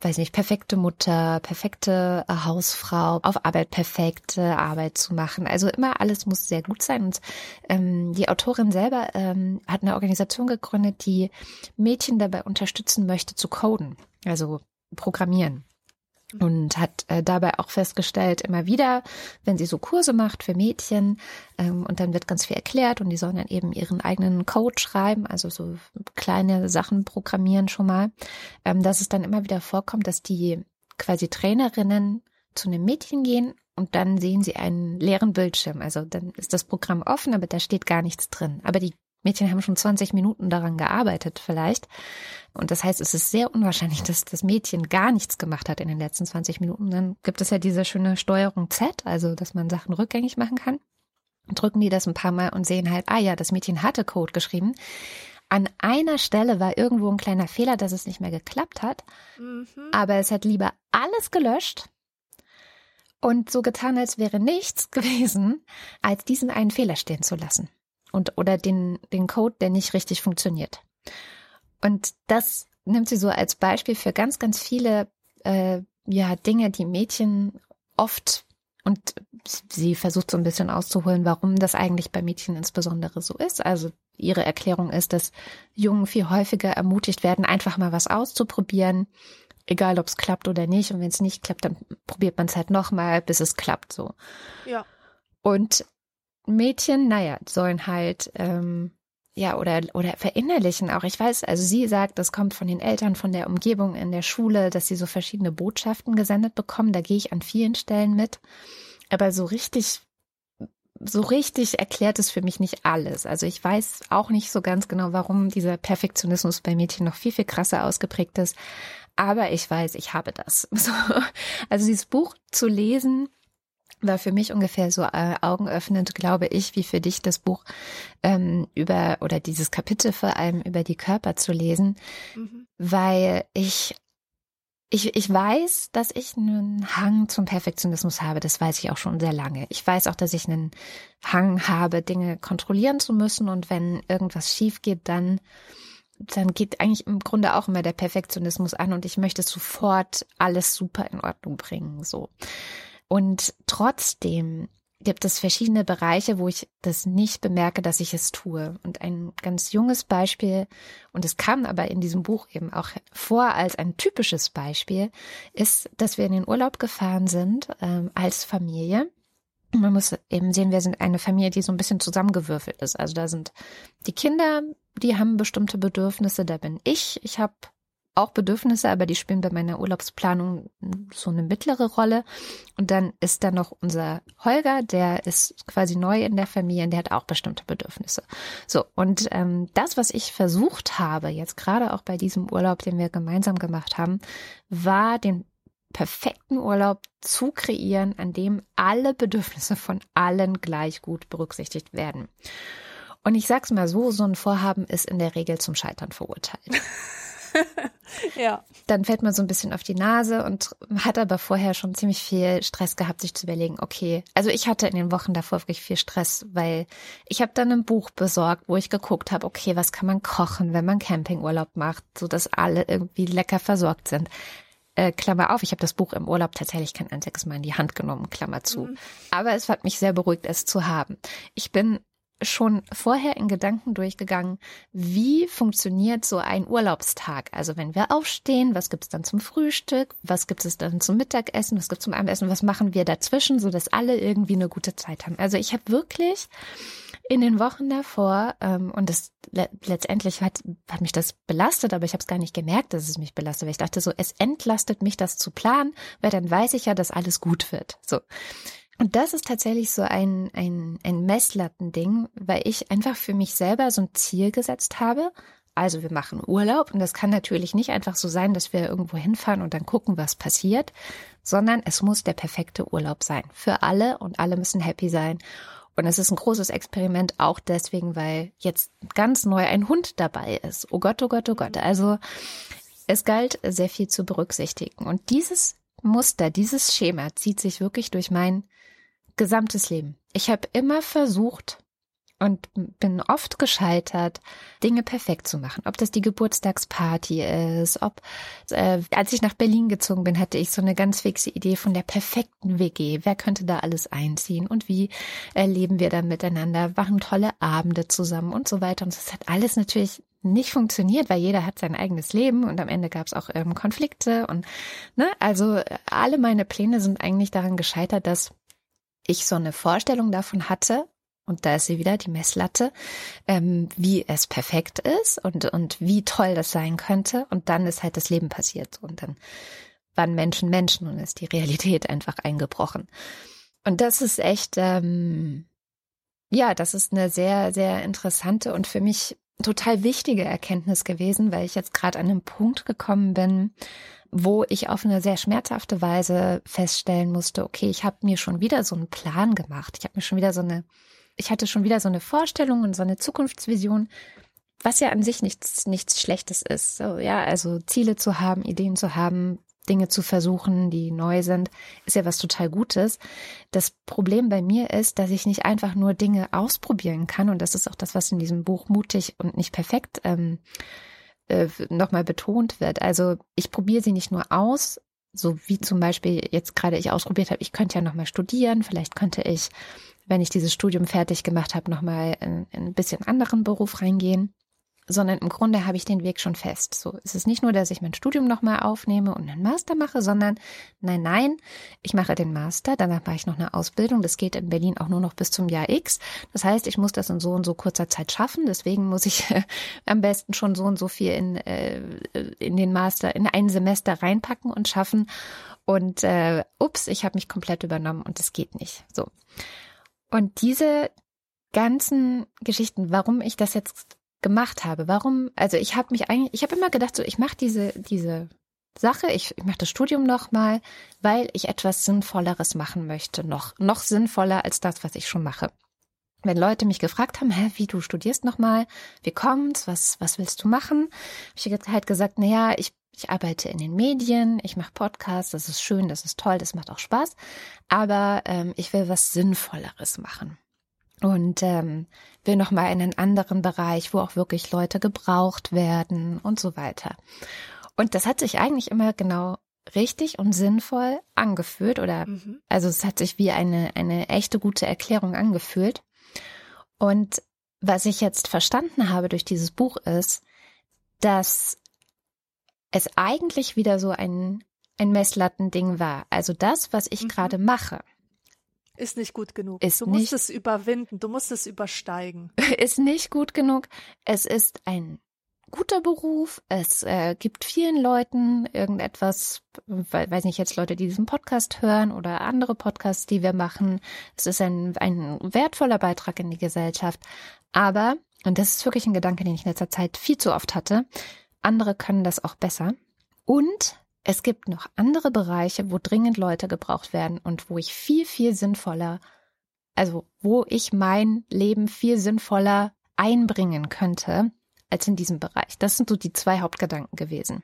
weiß nicht, perfekte Mutter, perfekte äh, Hausfrau, auf Arbeit perfekte Arbeit zu machen. Also immer alles muss sehr gut sein. Und ähm, die Autorin selber ähm, hat eine Organisation gegründet, die Mädchen dabei unterstützen möchte zu coden, also programmieren und hat äh, dabei auch festgestellt, immer wieder, wenn sie so Kurse macht für Mädchen ähm, und dann wird ganz viel erklärt und die sollen dann eben ihren eigenen Code schreiben, also so kleine Sachen programmieren schon mal, ähm, dass es dann immer wieder vorkommt, dass die quasi Trainerinnen zu einem Mädchen gehen und dann sehen sie einen leeren Bildschirm. Also dann ist das Programm offen, aber da steht gar nichts drin. Aber die Mädchen haben schon 20 Minuten daran gearbeitet vielleicht. Und das heißt, es ist sehr unwahrscheinlich, dass das Mädchen gar nichts gemacht hat in den letzten 20 Minuten. Dann gibt es ja diese schöne Steuerung Z, also dass man Sachen rückgängig machen kann. Drücken die das ein paar Mal und sehen halt, ah ja, das Mädchen hatte Code geschrieben. An einer Stelle war irgendwo ein kleiner Fehler, dass es nicht mehr geklappt hat. Mhm. Aber es hat lieber alles gelöscht und so getan, als wäre nichts gewesen, als diesen einen Fehler stehen zu lassen und oder den, den Code, der nicht richtig funktioniert. Und das nimmt sie so als Beispiel für ganz, ganz viele äh, ja, Dinge, die Mädchen oft und sie versucht so ein bisschen auszuholen, warum das eigentlich bei Mädchen insbesondere so ist. Also ihre Erklärung ist, dass Jungen viel häufiger ermutigt werden, einfach mal was auszuprobieren, egal ob es klappt oder nicht. Und wenn es nicht klappt, dann probiert man es halt nochmal, bis es klappt so. Ja. Und Mädchen, naja, sollen halt ähm, ja oder oder verinnerlichen auch. Ich weiß, also sie sagt, das kommt von den Eltern, von der Umgebung in der Schule, dass sie so verschiedene Botschaften gesendet bekommen. Da gehe ich an vielen Stellen mit, aber so richtig so richtig erklärt es für mich nicht alles. Also ich weiß auch nicht so ganz genau, warum dieser Perfektionismus bei Mädchen noch viel, viel krasser ausgeprägt ist. aber ich weiß, ich habe das. So. Also dieses Buch zu lesen, war für mich ungefähr so äh, augenöffnend, glaube ich, wie für dich das Buch ähm, über oder dieses Kapitel vor allem über die Körper zu lesen, mhm. weil ich ich, ich weiß, dass ich einen Hang zum Perfektionismus habe. Das weiß ich auch schon sehr lange. Ich weiß auch, dass ich einen Hang habe, Dinge kontrollieren zu müssen. Und wenn irgendwas schief geht, dann, dann geht eigentlich im Grunde auch immer der Perfektionismus an und ich möchte sofort alles super in Ordnung bringen, so. Und trotzdem gibt es verschiedene Bereiche, wo ich das nicht bemerke, dass ich es tue. Und ein ganz junges Beispiel, und es kam aber in diesem Buch eben auch vor als ein typisches Beispiel, ist, dass wir in den Urlaub gefahren sind ähm, als Familie. Man muss eben sehen, wir sind eine Familie, die so ein bisschen zusammengewürfelt ist. Also da sind die Kinder, die haben bestimmte Bedürfnisse, da bin ich. Ich habe auch Bedürfnisse, aber die spielen bei meiner Urlaubsplanung so eine mittlere Rolle. Und dann ist da noch unser Holger, der ist quasi neu in der Familie und der hat auch bestimmte Bedürfnisse. So, und ähm, das, was ich versucht habe, jetzt gerade auch bei diesem Urlaub, den wir gemeinsam gemacht haben, war den perfekten Urlaub zu kreieren, an dem alle Bedürfnisse von allen gleich gut berücksichtigt werden. Und ich sag's mal so, so ein Vorhaben ist in der Regel zum Scheitern verurteilt. ja. Dann fällt man so ein bisschen auf die Nase und hat aber vorher schon ziemlich viel Stress gehabt, sich zu überlegen, okay, also ich hatte in den Wochen davor wirklich viel Stress, weil ich habe dann ein Buch besorgt, wo ich geguckt habe, okay, was kann man kochen, wenn man Campingurlaub macht, so dass alle irgendwie lecker versorgt sind. Äh, Klammer auf, ich habe das Buch im Urlaub tatsächlich kein einziges Mal in die Hand genommen, Klammer zu. Mhm. Aber es hat mich sehr beruhigt, es zu haben. Ich bin schon vorher in Gedanken durchgegangen, wie funktioniert so ein Urlaubstag? Also wenn wir aufstehen, was gibt es dann zum Frühstück? Was gibt es dann zum Mittagessen? Was gibt es zum Abendessen? Was machen wir dazwischen, so dass alle irgendwie eine gute Zeit haben? Also ich habe wirklich in den Wochen davor, ähm, und das le letztendlich hat, hat mich das belastet, aber ich habe es gar nicht gemerkt, dass es mich belastet, weil ich dachte so, es entlastet mich, das zu planen, weil dann weiß ich ja, dass alles gut wird. So. Und das ist tatsächlich so ein, ein, ein Messlattending, weil ich einfach für mich selber so ein Ziel gesetzt habe. Also wir machen Urlaub und das kann natürlich nicht einfach so sein, dass wir irgendwo hinfahren und dann gucken, was passiert, sondern es muss der perfekte Urlaub sein. Für alle und alle müssen happy sein. Und es ist ein großes Experiment auch deswegen, weil jetzt ganz neu ein Hund dabei ist. Oh Gott, oh Gott, oh Gott. Also es galt sehr viel zu berücksichtigen. Und dieses Muster, dieses Schema zieht sich wirklich durch mein gesamtes Leben. Ich habe immer versucht und bin oft gescheitert, Dinge perfekt zu machen. Ob das die Geburtstagsparty ist, ob äh, als ich nach Berlin gezogen bin, hatte ich so eine ganz fixe Idee von der perfekten WG. Wer könnte da alles einziehen und wie äh, leben wir dann miteinander? Machen tolle Abende zusammen und so weiter. Und das hat alles natürlich nicht funktioniert, weil jeder hat sein eigenes Leben und am Ende gab es auch ähm, Konflikte und ne, also alle meine Pläne sind eigentlich daran gescheitert, dass ich so eine Vorstellung davon hatte, und da ist sie wieder, die Messlatte, ähm, wie es perfekt ist und, und wie toll das sein könnte. Und dann ist halt das Leben passiert. Und dann waren Menschen Menschen und ist die Realität einfach eingebrochen. Und das ist echt, ähm, ja, das ist eine sehr, sehr interessante und für mich total wichtige Erkenntnis gewesen, weil ich jetzt gerade an einem Punkt gekommen bin, wo ich auf eine sehr schmerzhafte Weise feststellen musste, okay, ich habe mir schon wieder so einen Plan gemacht. Ich habe mir schon wieder so eine, ich hatte schon wieder so eine Vorstellung und so eine Zukunftsvision, was ja an sich nichts, nichts Schlechtes ist. So, ja, also Ziele zu haben, Ideen zu haben, Dinge zu versuchen, die neu sind, ist ja was total Gutes. Das Problem bei mir ist, dass ich nicht einfach nur Dinge ausprobieren kann. Und das ist auch das, was in diesem Buch mutig und nicht perfekt ähm, äh, nochmal betont wird. Also ich probiere sie nicht nur aus, so wie zum Beispiel jetzt gerade ich ausprobiert habe, ich könnte ja nochmal studieren, vielleicht könnte ich, wenn ich dieses Studium fertig gemacht habe, nochmal in, in ein bisschen anderen Beruf reingehen sondern im Grunde habe ich den Weg schon fest. So es ist nicht nur, dass ich mein Studium nochmal aufnehme und einen Master mache, sondern nein, nein, ich mache den Master, danach mache ich noch eine Ausbildung. Das geht in Berlin auch nur noch bis zum Jahr X. Das heißt, ich muss das in so und so kurzer Zeit schaffen. Deswegen muss ich am besten schon so und so viel in, äh, in den Master, in ein Semester reinpacken und schaffen. Und äh, ups, ich habe mich komplett übernommen und es geht nicht. So. Und diese ganzen Geschichten, warum ich das jetzt gemacht habe. Warum? Also ich habe mich eigentlich, ich habe immer gedacht, so ich mache diese diese Sache. Ich, ich mache das Studium nochmal, weil ich etwas Sinnvolleres machen möchte. Noch, noch sinnvoller als das, was ich schon mache. Wenn Leute mich gefragt haben, hä, wie du studierst nochmal, wie kommt's, was, was willst du machen? Habe ich halt gesagt, na ja, ich, ich arbeite in den Medien, ich mache Podcasts, das ist schön, das ist toll, das macht auch Spaß, aber ähm, ich will was Sinnvolleres machen und ähm, will noch mal in einen anderen Bereich, wo auch wirklich Leute gebraucht werden und so weiter. Und das hat sich eigentlich immer genau richtig und sinnvoll angefühlt oder mhm. also es hat sich wie eine eine echte gute Erklärung angefühlt. Und was ich jetzt verstanden habe durch dieses Buch ist, dass es eigentlich wieder so ein ein Messlattending war. Also das, was ich mhm. gerade mache, ist nicht gut genug. Ist du musst es überwinden, du musst es übersteigen. Ist nicht gut genug. Es ist ein guter Beruf. Es äh, gibt vielen Leuten irgendetwas, weiß nicht jetzt Leute, die diesen Podcast hören oder andere Podcasts, die wir machen. Es ist ein, ein wertvoller Beitrag in die Gesellschaft. Aber, und das ist wirklich ein Gedanke, den ich in letzter Zeit viel zu oft hatte, andere können das auch besser. Und es gibt noch andere Bereiche, wo dringend Leute gebraucht werden und wo ich viel, viel sinnvoller, also wo ich mein Leben viel sinnvoller einbringen könnte als in diesem Bereich. Das sind so die zwei Hauptgedanken gewesen.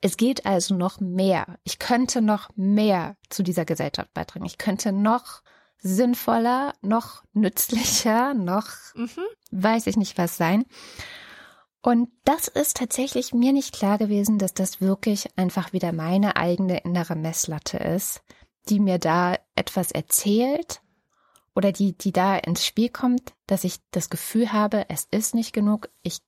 Es geht also noch mehr. Ich könnte noch mehr zu dieser Gesellschaft beitragen. Ich könnte noch sinnvoller, noch nützlicher, noch mhm. weiß ich nicht was sein. Und das ist tatsächlich mir nicht klar gewesen, dass das wirklich einfach wieder meine eigene innere Messlatte ist, die mir da etwas erzählt oder die, die da ins Spiel kommt, dass ich das Gefühl habe, es ist nicht genug, ich,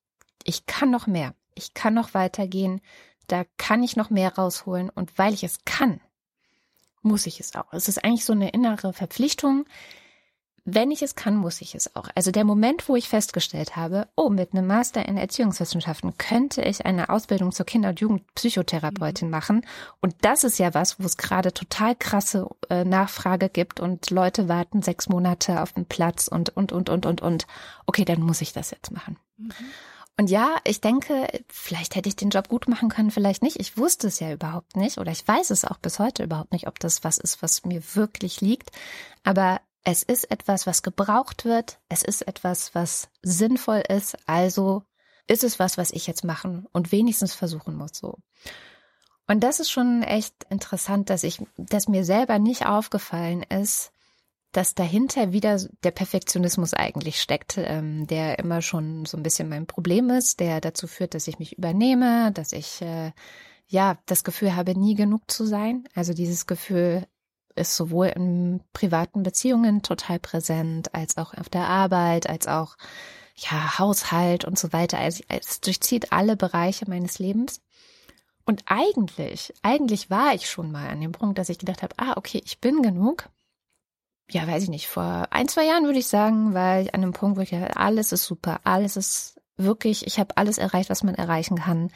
ich kann noch mehr, ich kann noch weitergehen, da kann ich noch mehr rausholen. Und weil ich es kann, muss ich es auch. Es ist eigentlich so eine innere Verpflichtung, wenn ich es kann, muss ich es auch. Also der Moment, wo ich festgestellt habe, oh, mit einem Master in Erziehungswissenschaften könnte ich eine Ausbildung zur Kinder- und Jugendpsychotherapeutin mhm. machen. Und das ist ja was, wo es gerade total krasse äh, Nachfrage gibt und Leute warten sechs Monate auf den Platz und, und, und, und, und, und. Okay, dann muss ich das jetzt machen. Mhm. Und ja, ich denke, vielleicht hätte ich den Job gut machen können, vielleicht nicht. Ich wusste es ja überhaupt nicht oder ich weiß es auch bis heute überhaupt nicht, ob das was ist, was mir wirklich liegt. Aber es ist etwas, was gebraucht wird, es ist etwas, was sinnvoll ist, also ist es was, was ich jetzt machen und wenigstens versuchen muss so. Und das ist schon echt interessant, dass ich, dass mir selber nicht aufgefallen ist, dass dahinter wieder der Perfektionismus eigentlich steckt, ähm, der immer schon so ein bisschen mein Problem ist, der dazu führt, dass ich mich übernehme, dass ich äh, ja das Gefühl habe, nie genug zu sein. Also dieses Gefühl, ist sowohl in privaten Beziehungen total präsent, als auch auf der Arbeit, als auch ja, Haushalt und so weiter. Also es durchzieht alle Bereiche meines Lebens. Und eigentlich, eigentlich war ich schon mal an dem Punkt, dass ich gedacht habe, ah, okay, ich bin genug. Ja, weiß ich nicht, vor ein, zwei Jahren würde ich sagen, war ich an dem Punkt, wo ich dachte, alles ist super, alles ist wirklich, ich habe alles erreicht, was man erreichen kann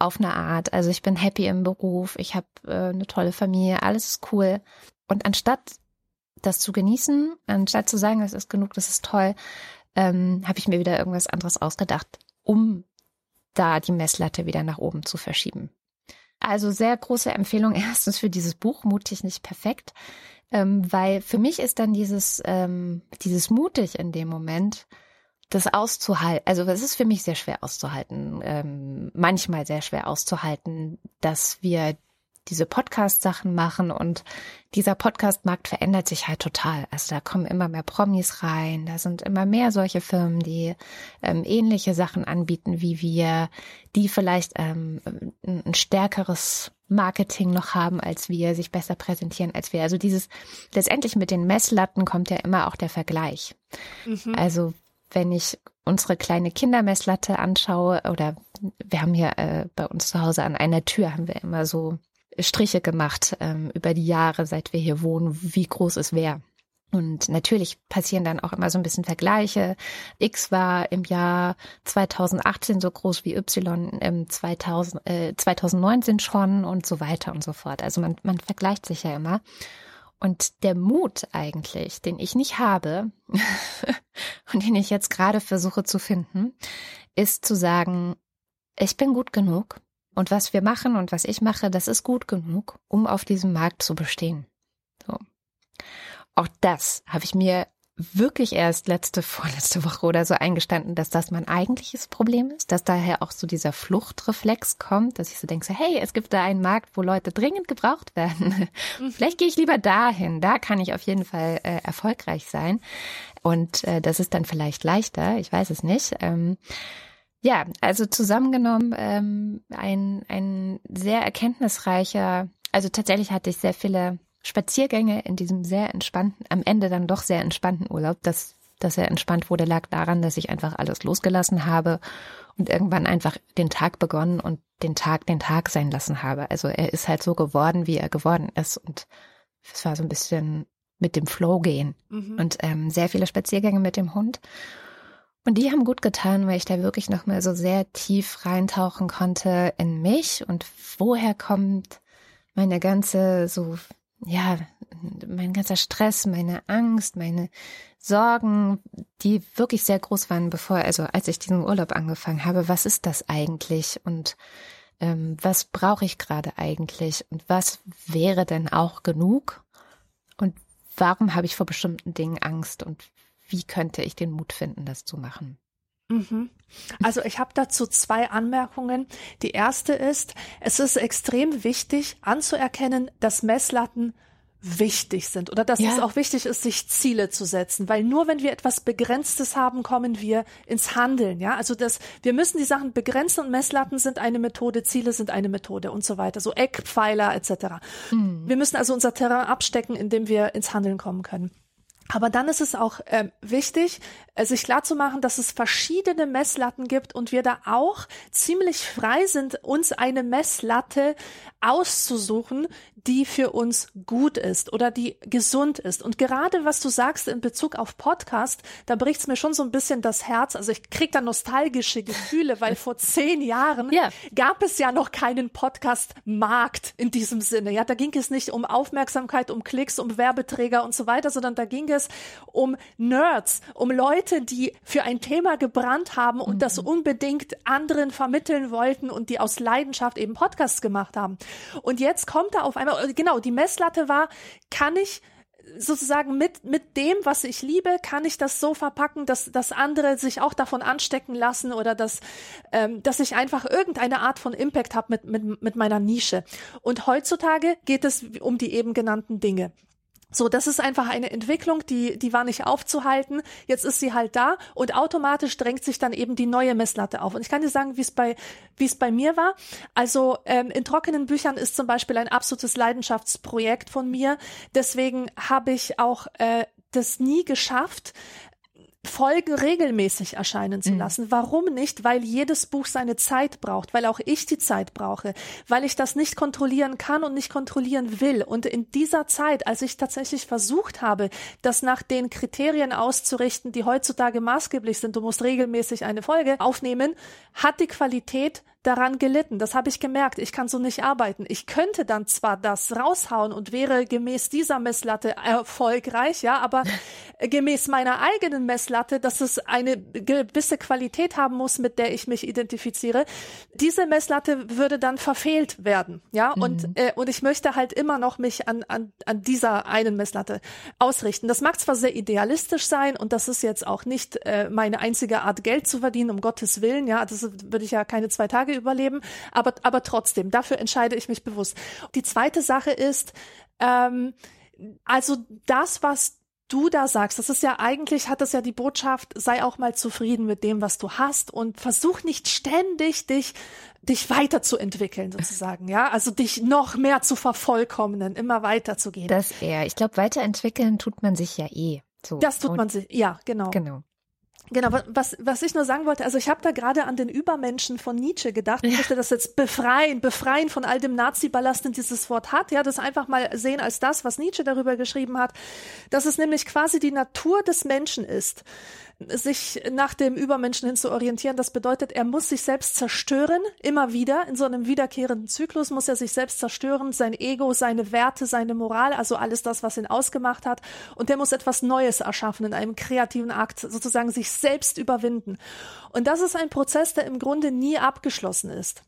auf eine Art. Also ich bin happy im Beruf, ich habe äh, eine tolle Familie, alles ist cool. Und anstatt das zu genießen, anstatt zu sagen, das ist genug, das ist toll, ähm, habe ich mir wieder irgendwas anderes ausgedacht, um da die Messlatte wieder nach oben zu verschieben. Also sehr große Empfehlung erstens für dieses Buch, mutig nicht perfekt, ähm, weil für mich ist dann dieses, ähm, dieses mutig in dem Moment das auszuhalten, also es ist für mich sehr schwer auszuhalten, ähm, manchmal sehr schwer auszuhalten, dass wir diese Podcast-Sachen machen und dieser Podcast-Markt verändert sich halt total. Also da kommen immer mehr Promis rein, da sind immer mehr solche Firmen, die ähm, ähnliche Sachen anbieten wie wir, die vielleicht ähm, ein stärkeres Marketing noch haben als wir, sich besser präsentieren als wir. Also dieses, letztendlich mit den Messlatten kommt ja immer auch der Vergleich. Mhm. Also wenn ich unsere kleine Kindermesslatte anschaue oder wir haben hier äh, bei uns zu Hause an einer Tür haben wir immer so Striche gemacht ähm, über die Jahre, seit wir hier wohnen, wie groß es wäre. Und natürlich passieren dann auch immer so ein bisschen Vergleiche. X war im Jahr 2018 so groß wie Y im 2000, äh, 2019 schon und so weiter und so fort. Also man, man vergleicht sich ja immer. Und der Mut eigentlich, den ich nicht habe und den ich jetzt gerade versuche zu finden, ist zu sagen, ich bin gut genug Und was wir machen und was ich mache, das ist gut genug, um auf diesem Markt zu bestehen. So. Auch das habe ich mir wirklich erst letzte, vorletzte Woche oder so eingestanden, dass das mein eigentliches Problem ist, dass daher auch so dieser Fluchtreflex kommt, dass ich so denke, so, hey, es gibt da einen Markt, wo Leute dringend gebraucht werden. Mhm. Vielleicht gehe ich lieber dahin, da kann ich auf jeden Fall äh, erfolgreich sein. Und äh, das ist dann vielleicht leichter, ich weiß es nicht. Ähm, ja, also zusammengenommen ähm, ein, ein sehr erkenntnisreicher, also tatsächlich hatte ich sehr viele Spaziergänge in diesem sehr entspannten, am Ende dann doch sehr entspannten Urlaub, dass, dass er entspannt wurde, lag daran, dass ich einfach alles losgelassen habe und irgendwann einfach den Tag begonnen und den Tag den Tag sein lassen habe. Also er ist halt so geworden, wie er geworden ist und es war so ein bisschen mit dem Flow gehen mhm. und ähm, sehr viele Spaziergänge mit dem Hund. Und die haben gut getan, weil ich da wirklich nochmal so sehr tief reintauchen konnte in mich und woher kommt meine ganze so ja, mein ganzer Stress, meine Angst, meine Sorgen, die wirklich sehr groß waren, bevor, also als ich diesen Urlaub angefangen habe, was ist das eigentlich und ähm, was brauche ich gerade eigentlich und was wäre denn auch genug und warum habe ich vor bestimmten Dingen Angst und wie könnte ich den Mut finden, das zu machen? Mhm. Also ich habe dazu zwei Anmerkungen. Die erste ist, es ist extrem wichtig anzuerkennen, dass Messlatten wichtig sind oder dass ja. es auch wichtig ist, sich Ziele zu setzen, weil nur wenn wir etwas Begrenztes haben, kommen wir ins Handeln. Ja, also das, wir müssen die Sachen begrenzen und Messlatten sind eine Methode, Ziele sind eine Methode und so weiter, so Eckpfeiler etc. Mhm. Wir müssen also unser Terrain abstecken, indem wir ins Handeln kommen können. Aber dann ist es auch äh, wichtig, sich klar zu machen, dass es verschiedene Messlatten gibt und wir da auch ziemlich frei sind, uns eine Messlatte auszusuchen, die für uns gut ist oder die gesund ist. Und gerade was du sagst in Bezug auf Podcast, da bricht es mir schon so ein bisschen das Herz. Also ich krieg da nostalgische Gefühle, weil vor zehn Jahren ja. gab es ja noch keinen Podcast-Markt in diesem Sinne. Ja, da ging es nicht um Aufmerksamkeit, um Klicks, um Werbeträger und so weiter, sondern da ging es um Nerds, um Leute, die für ein Thema gebrannt haben und mhm. das unbedingt anderen vermitteln wollten und die aus Leidenschaft eben Podcasts gemacht haben. Und jetzt kommt da auf einmal äh, genau, die Messlatte war, kann ich sozusagen mit, mit dem, was ich liebe, kann ich das so verpacken, dass, dass andere sich auch davon anstecken lassen oder dass, ähm, dass ich einfach irgendeine Art von Impact habe mit, mit, mit meiner Nische. Und heutzutage geht es um die eben genannten Dinge. So, das ist einfach eine Entwicklung, die, die war nicht aufzuhalten. Jetzt ist sie halt da und automatisch drängt sich dann eben die neue Messlatte auf. Und ich kann dir sagen, wie es bei, wie es bei mir war. Also ähm, in trockenen Büchern ist zum Beispiel ein absolutes Leidenschaftsprojekt von mir. Deswegen habe ich auch äh, das nie geschafft, Folgen regelmäßig erscheinen zu mhm. lassen. Warum nicht? Weil jedes Buch seine Zeit braucht, weil auch ich die Zeit brauche, weil ich das nicht kontrollieren kann und nicht kontrollieren will. Und in dieser Zeit, als ich tatsächlich versucht habe, das nach den Kriterien auszurichten, die heutzutage maßgeblich sind, du musst regelmäßig eine Folge aufnehmen, hat die Qualität daran gelitten. Das habe ich gemerkt. Ich kann so nicht arbeiten. Ich könnte dann zwar das raushauen und wäre gemäß dieser Messlatte erfolgreich, ja, aber gemäß meiner eigenen Messlatte, dass es eine gewisse Qualität haben muss, mit der ich mich identifiziere, diese Messlatte würde dann verfehlt werden, ja, mhm. und äh, und ich möchte halt immer noch mich an an an dieser einen Messlatte ausrichten. Das mag zwar sehr idealistisch sein und das ist jetzt auch nicht äh, meine einzige Art Geld zu verdienen, um Gottes Willen, ja, das würde ich ja keine zwei Tage Tage überleben, aber, aber trotzdem, dafür entscheide ich mich bewusst. Die zweite Sache ist, ähm, also das, was du da sagst, das ist ja eigentlich, hat das ja die Botschaft, sei auch mal zufrieden mit dem, was du hast und versuch nicht ständig dich, dich weiterzuentwickeln sozusagen, ja, also dich noch mehr zu vervollkommnen, immer weiterzugehen. Das eher. Ich glaube, weiterentwickeln tut man sich ja eh. So. Das tut und man sich, ja, genau. Genau. Genau, was, was ich nur sagen wollte, also ich habe da gerade an den Übermenschen von Nietzsche gedacht. Ich möchte das jetzt befreien, befreien von all dem Nazi-Ballast, den dieses Wort hat. Ja, das einfach mal sehen als das, was Nietzsche darüber geschrieben hat, dass es nämlich quasi die Natur des Menschen ist, sich nach dem Übermenschen hin zu orientieren. Das bedeutet, er muss sich selbst zerstören, immer wieder. In so einem wiederkehrenden Zyklus muss er sich selbst zerstören, sein Ego, seine Werte, seine Moral, also alles das, was ihn ausgemacht hat. Und der muss etwas Neues erschaffen in einem kreativen Akt, sozusagen sich selbst überwinden. Und das ist ein Prozess, der im Grunde nie abgeschlossen ist.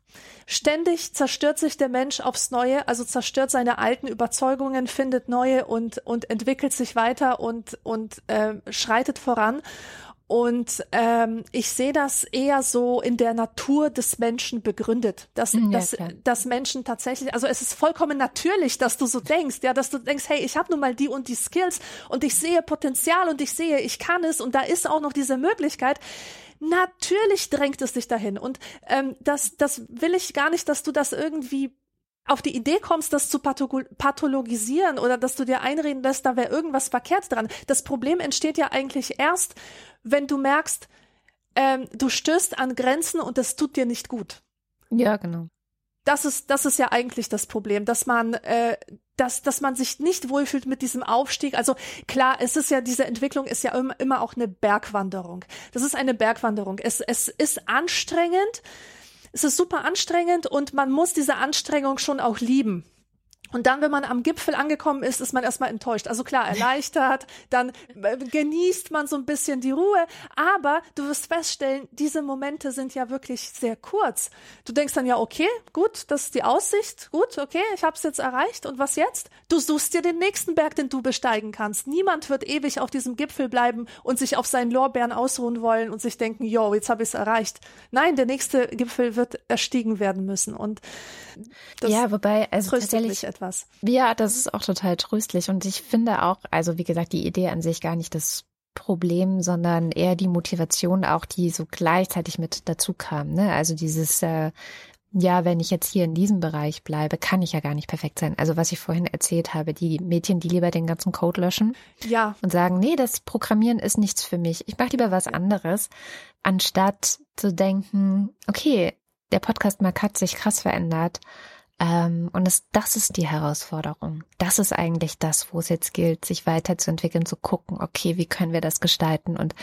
Ständig zerstört sich der Mensch aufs Neue, also zerstört seine alten Überzeugungen, findet neue und, und entwickelt sich weiter und, und äh, schreitet voran. Und ähm, ich sehe das eher so in der Natur des Menschen begründet, dass, ja, dass, dass Menschen tatsächlich, also es ist vollkommen natürlich, dass du so denkst, ja, dass du denkst, hey, ich habe nun mal die und die Skills und ich sehe Potenzial und ich sehe, ich kann es und da ist auch noch diese Möglichkeit. Natürlich drängt es dich dahin. Und ähm, das, das will ich gar nicht, dass du das irgendwie auf die Idee kommst, das zu pathologisieren oder dass du dir einreden lässt, da wäre irgendwas verkehrt dran. Das Problem entsteht ja eigentlich erst, wenn du merkst, ähm, du stößt an Grenzen und es tut dir nicht gut. Ja, genau das ist, das ist ja eigentlich das Problem, dass man, äh, dass, dass man sich nicht wohlfühlt mit diesem Aufstieg. Also klar, es ist ja, diese Entwicklung ist ja immer, immer auch eine Bergwanderung. Das ist eine Bergwanderung. Es, es ist anstrengend. Es ist super anstrengend und man muss diese Anstrengung schon auch lieben. Und dann, wenn man am Gipfel angekommen ist, ist man erstmal enttäuscht. Also klar, erleichtert, dann äh, genießt man so ein bisschen die Ruhe. Aber du wirst feststellen, diese Momente sind ja wirklich sehr kurz. Du denkst dann ja, okay, gut, das ist die Aussicht, gut, okay, ich habe es jetzt erreicht. Und was jetzt? Du suchst dir den nächsten Berg, den du besteigen kannst. Niemand wird ewig auf diesem Gipfel bleiben und sich auf seinen Lorbeeren ausruhen wollen und sich denken, yo, jetzt habe ich es erreicht. Nein, der nächste Gipfel wird erstiegen werden müssen. Und das ja, wobei, also tatsächlich etwas. Ja, das ist auch total tröstlich. Und ich finde auch, also wie gesagt, die Idee an sich gar nicht das Problem, sondern eher die Motivation auch, die so gleichzeitig mit dazu kam. Ne? Also dieses, äh, ja, wenn ich jetzt hier in diesem Bereich bleibe, kann ich ja gar nicht perfekt sein. Also was ich vorhin erzählt habe, die Mädchen, die lieber den ganzen Code löschen ja. und sagen, nee, das Programmieren ist nichts für mich. Ich mache lieber was anderes, anstatt zu denken, okay, der Podcast Mark hat sich krass verändert. Ähm, und es, das ist die Herausforderung. Das ist eigentlich das, wo es jetzt gilt, sich weiterzuentwickeln, zu gucken, okay, wie können wir das gestalten und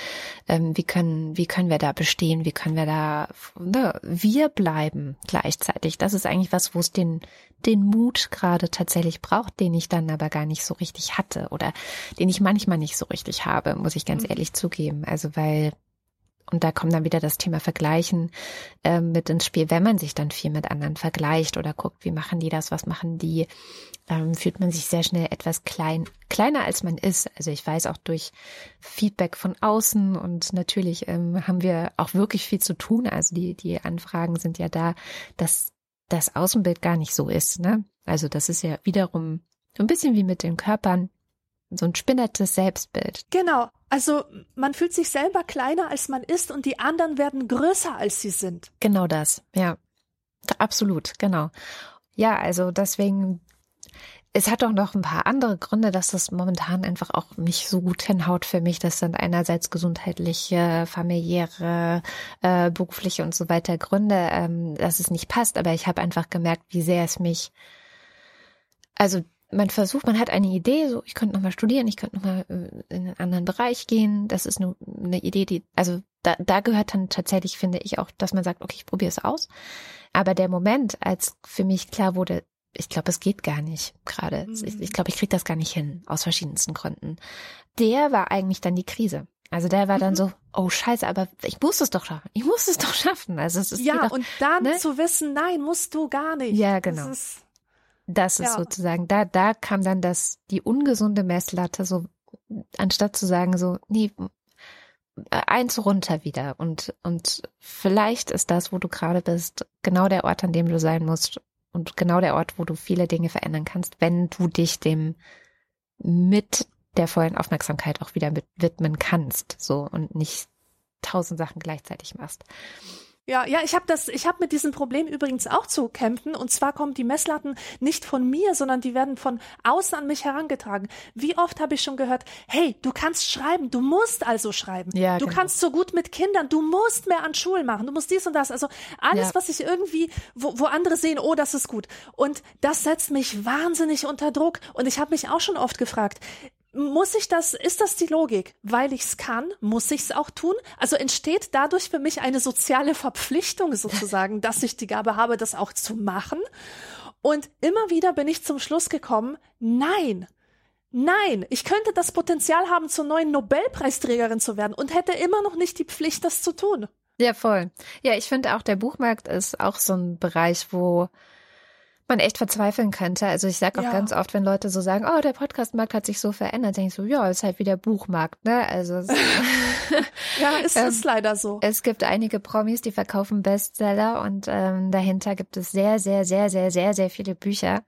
ähm, wie können, wie können wir da bestehen, wie können wir da ne, wir bleiben gleichzeitig. Das ist eigentlich was, wo es den, den Mut gerade tatsächlich braucht, den ich dann aber gar nicht so richtig hatte oder den ich manchmal nicht so richtig habe, muss ich ganz mhm. ehrlich zugeben. Also weil und da kommt dann wieder das Thema Vergleichen äh, mit ins Spiel. Wenn man sich dann viel mit anderen vergleicht oder guckt, wie machen die das, was machen die, ähm, fühlt man sich sehr schnell etwas klein, kleiner als man ist. Also ich weiß auch durch Feedback von außen und natürlich ähm, haben wir auch wirklich viel zu tun. Also die, die Anfragen sind ja da, dass das Außenbild gar nicht so ist. Ne? Also das ist ja wiederum so ein bisschen wie mit den Körpern so ein spinnertes Selbstbild. Genau. Also man fühlt sich selber kleiner, als man ist und die anderen werden größer, als sie sind. Genau das, ja. Absolut, genau. Ja, also deswegen, es hat auch noch ein paar andere Gründe, dass das momentan einfach auch nicht so gut hinhaut für mich. Das sind einerseits gesundheitliche, familiäre, äh, berufliche und so weiter Gründe, ähm, dass es nicht passt. Aber ich habe einfach gemerkt, wie sehr es mich, also man versucht, man hat eine Idee, so ich könnte nochmal studieren, ich könnte nochmal äh, in einen anderen Bereich gehen. Das ist eine, eine Idee, die, also da, da gehört dann tatsächlich, finde ich, auch, dass man sagt, okay, ich probiere es aus. Aber der Moment, als für mich klar wurde, ich glaube, es geht gar nicht gerade. Mhm. Ich, ich glaube, ich kriege das gar nicht hin, aus verschiedensten Gründen. Der war eigentlich dann die Krise. Also der war dann mhm. so, oh scheiße, aber ich muss es doch schaffen. Ich muss es doch schaffen. Also es ist ja wieder, und dann ne? zu wissen, nein, musst du gar nicht. Ja, genau. Das ist, das ist ja. sozusagen, da, da kam dann das, die ungesunde Messlatte, so, anstatt zu sagen, so, nee, eins runter wieder und, und vielleicht ist das, wo du gerade bist, genau der Ort, an dem du sein musst und genau der Ort, wo du viele Dinge verändern kannst, wenn du dich dem mit der vollen Aufmerksamkeit auch wieder mit widmen kannst, so und nicht tausend Sachen gleichzeitig machst. Ja, ja, ich habe das, ich habe mit diesem Problem übrigens auch zu kämpfen. Und zwar kommen die Messlatten nicht von mir, sondern die werden von außen an mich herangetragen. Wie oft habe ich schon gehört, hey, du kannst schreiben, du musst also schreiben. Ja, du genau. kannst so gut mit Kindern, du musst mehr an Schulen machen, du musst dies und das. Also alles, ja. was ich irgendwie, wo, wo andere sehen, oh, das ist gut. Und das setzt mich wahnsinnig unter Druck. Und ich habe mich auch schon oft gefragt, muss ich das, ist das die Logik? Weil ich es kann, muss ich es auch tun? Also entsteht dadurch für mich eine soziale Verpflichtung sozusagen, dass ich die Gabe habe, das auch zu machen. Und immer wieder bin ich zum Schluss gekommen, nein, nein, ich könnte das Potenzial haben, zur neuen Nobelpreisträgerin zu werden und hätte immer noch nicht die Pflicht, das zu tun. Ja, voll. Ja, ich finde auch, der Buchmarkt ist auch so ein Bereich, wo man echt verzweifeln könnte. Also ich sage auch ja. ganz oft, wenn Leute so sagen, oh, der Podcastmarkt hat sich so verändert, denke ich so, ja, ist halt wie der Buchmarkt, ne? Also ja, es ähm, ist leider so. Es gibt einige Promis, die verkaufen Bestseller und ähm, dahinter gibt es sehr, sehr, sehr, sehr, sehr, sehr viele Bücher,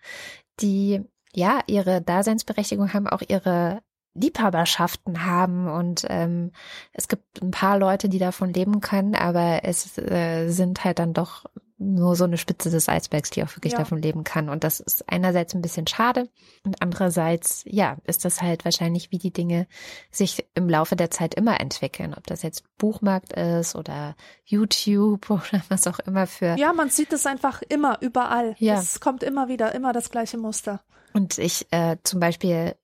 die ja ihre Daseinsberechtigung haben, auch ihre Liebhaberschaften haben und ähm, es gibt ein paar Leute, die davon leben können, aber es äh, sind halt dann doch nur so eine Spitze des Eisbergs, die auch wirklich ja. davon leben kann. Und das ist einerseits ein bisschen schade und andererseits, ja, ist das halt wahrscheinlich, wie die Dinge sich im Laufe der Zeit immer entwickeln. Ob das jetzt Buchmarkt ist oder YouTube oder was auch immer für. Ja, man sieht es einfach immer, überall. Ja. Es kommt immer wieder, immer das gleiche Muster. Und ich äh, zum Beispiel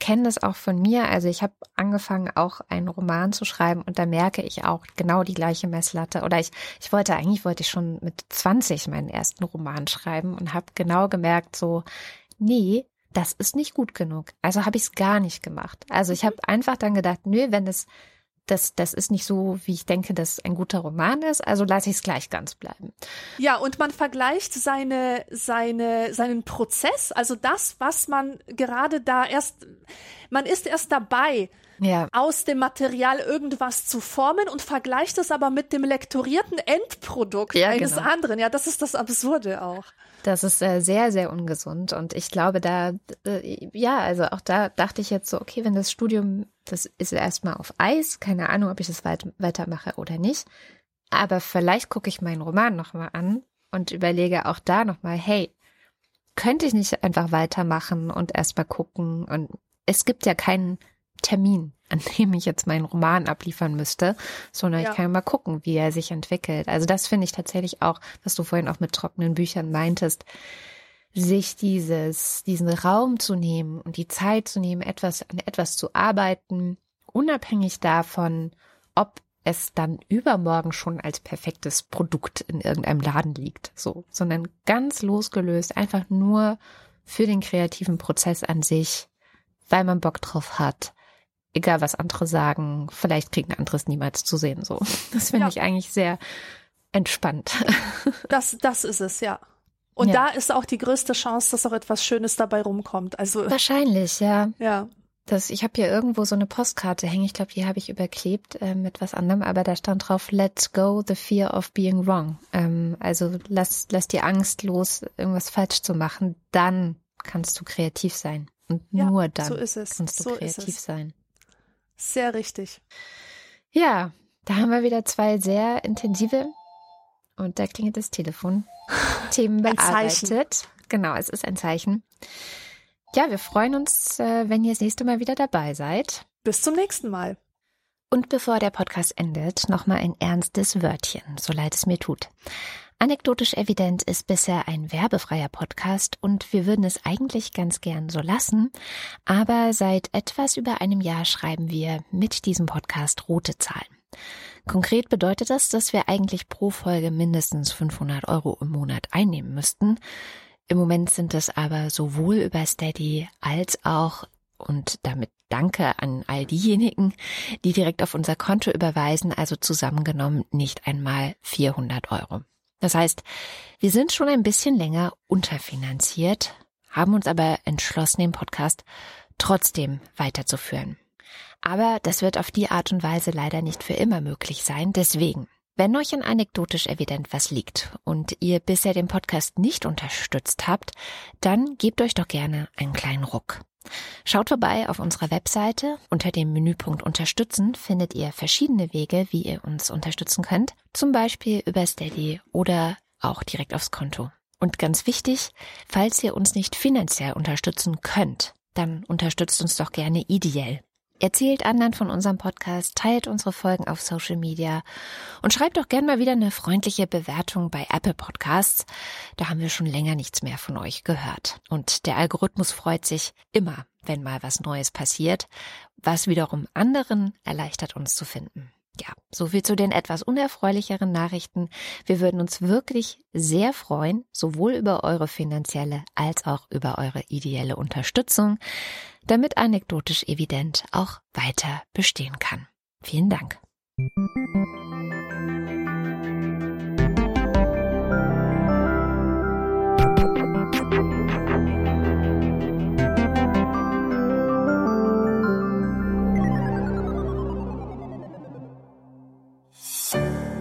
kenne das auch von mir. Also ich habe angefangen, auch einen Roman zu schreiben und da merke ich auch genau die gleiche Messlatte. Oder ich, ich wollte, eigentlich wollte ich schon mit 20 meinen ersten Roman schreiben und habe genau gemerkt, so, nee, das ist nicht gut genug. Also habe ich es gar nicht gemacht. Also ich habe einfach dann gedacht, nö, wenn es das, das ist nicht so, wie ich denke, dass ein guter Roman ist, also lasse ich es gleich ganz bleiben. Ja, und man vergleicht seine, seine, seinen Prozess, also das, was man gerade da erst, man ist erst dabei, ja. aus dem Material irgendwas zu formen und vergleicht es aber mit dem lektorierten Endprodukt ja, eines genau. anderen. Ja, das ist das Absurde auch. Das ist äh, sehr, sehr ungesund. Und ich glaube, da, äh, ja, also auch da dachte ich jetzt so, okay, wenn das Studium, das ist erstmal auf Eis, keine Ahnung, ob ich das weit, weitermache oder nicht. Aber vielleicht gucke ich meinen Roman nochmal an und überlege auch da nochmal, hey, könnte ich nicht einfach weitermachen und erstmal gucken? Und es gibt ja keinen Termin, an dem ich jetzt meinen Roman abliefern müsste, sondern ja. ich kann mal gucken, wie er sich entwickelt. Also das finde ich tatsächlich auch, was du vorhin auch mit trockenen Büchern meintest, sich dieses, diesen Raum zu nehmen und die Zeit zu nehmen, etwas, an etwas zu arbeiten, unabhängig davon, ob es dann übermorgen schon als perfektes Produkt in irgendeinem Laden liegt, so, sondern ganz losgelöst, einfach nur für den kreativen Prozess an sich, weil man Bock drauf hat, egal was andere sagen, vielleicht kriegen anderes niemals zu sehen. So, das finde ja. ich eigentlich sehr entspannt. Das, das ist es, ja. Und ja. da ist auch die größte Chance, dass auch etwas Schönes dabei rumkommt. Also wahrscheinlich, ja. Ja. Das, ich habe hier irgendwo so eine Postkarte hängen. Ich glaube, die habe ich überklebt äh, mit was anderem, aber da stand drauf: Let's go the fear of being wrong. Ähm, also lass, lass die Angst los, irgendwas falsch zu machen. Dann kannst du kreativ sein und ja, nur dann so kannst du so kreativ sein. Sehr richtig. Ja, da haben wir wieder zwei sehr intensive und da klingelt das Telefon. Themen bearbeitet. Genau, es ist ein Zeichen. Ja, wir freuen uns, äh, wenn ihr das nächste Mal wieder dabei seid. Bis zum nächsten Mal. Und bevor der Podcast endet, nochmal ein ernstes Wörtchen, so leid es mir tut. Anekdotisch evident ist bisher ein werbefreier Podcast und wir würden es eigentlich ganz gern so lassen, aber seit etwas über einem Jahr schreiben wir mit diesem Podcast rote Zahlen. Konkret bedeutet das, dass wir eigentlich pro Folge mindestens 500 Euro im Monat einnehmen müssten. Im Moment sind es aber sowohl über Steady als auch und damit Danke an all diejenigen, die direkt auf unser Konto überweisen, also zusammengenommen nicht einmal 400 Euro. Das heißt, wir sind schon ein bisschen länger unterfinanziert, haben uns aber entschlossen, den Podcast trotzdem weiterzuführen. Aber das wird auf die Art und Weise leider nicht für immer möglich sein. Deswegen, wenn euch an anekdotisch evident was liegt und ihr bisher den Podcast nicht unterstützt habt, dann gebt euch doch gerne einen kleinen Ruck. Schaut vorbei auf unserer Webseite. Unter dem Menüpunkt Unterstützen findet ihr verschiedene Wege, wie ihr uns unterstützen könnt. Zum Beispiel über Steady oder auch direkt aufs Konto. Und ganz wichtig, falls ihr uns nicht finanziell unterstützen könnt, dann unterstützt uns doch gerne ideell. Erzählt anderen von unserem Podcast, teilt unsere Folgen auf Social Media und schreibt doch gern mal wieder eine freundliche Bewertung bei Apple Podcasts. Da haben wir schon länger nichts mehr von euch gehört. Und der Algorithmus freut sich immer, wenn mal was Neues passiert, was wiederum anderen erleichtert uns zu finden. Ja, so viel zu den etwas unerfreulicheren Nachrichten. Wir würden uns wirklich sehr freuen, sowohl über eure finanzielle als auch über eure ideelle Unterstützung, damit anekdotisch evident auch weiter bestehen kann. Vielen Dank.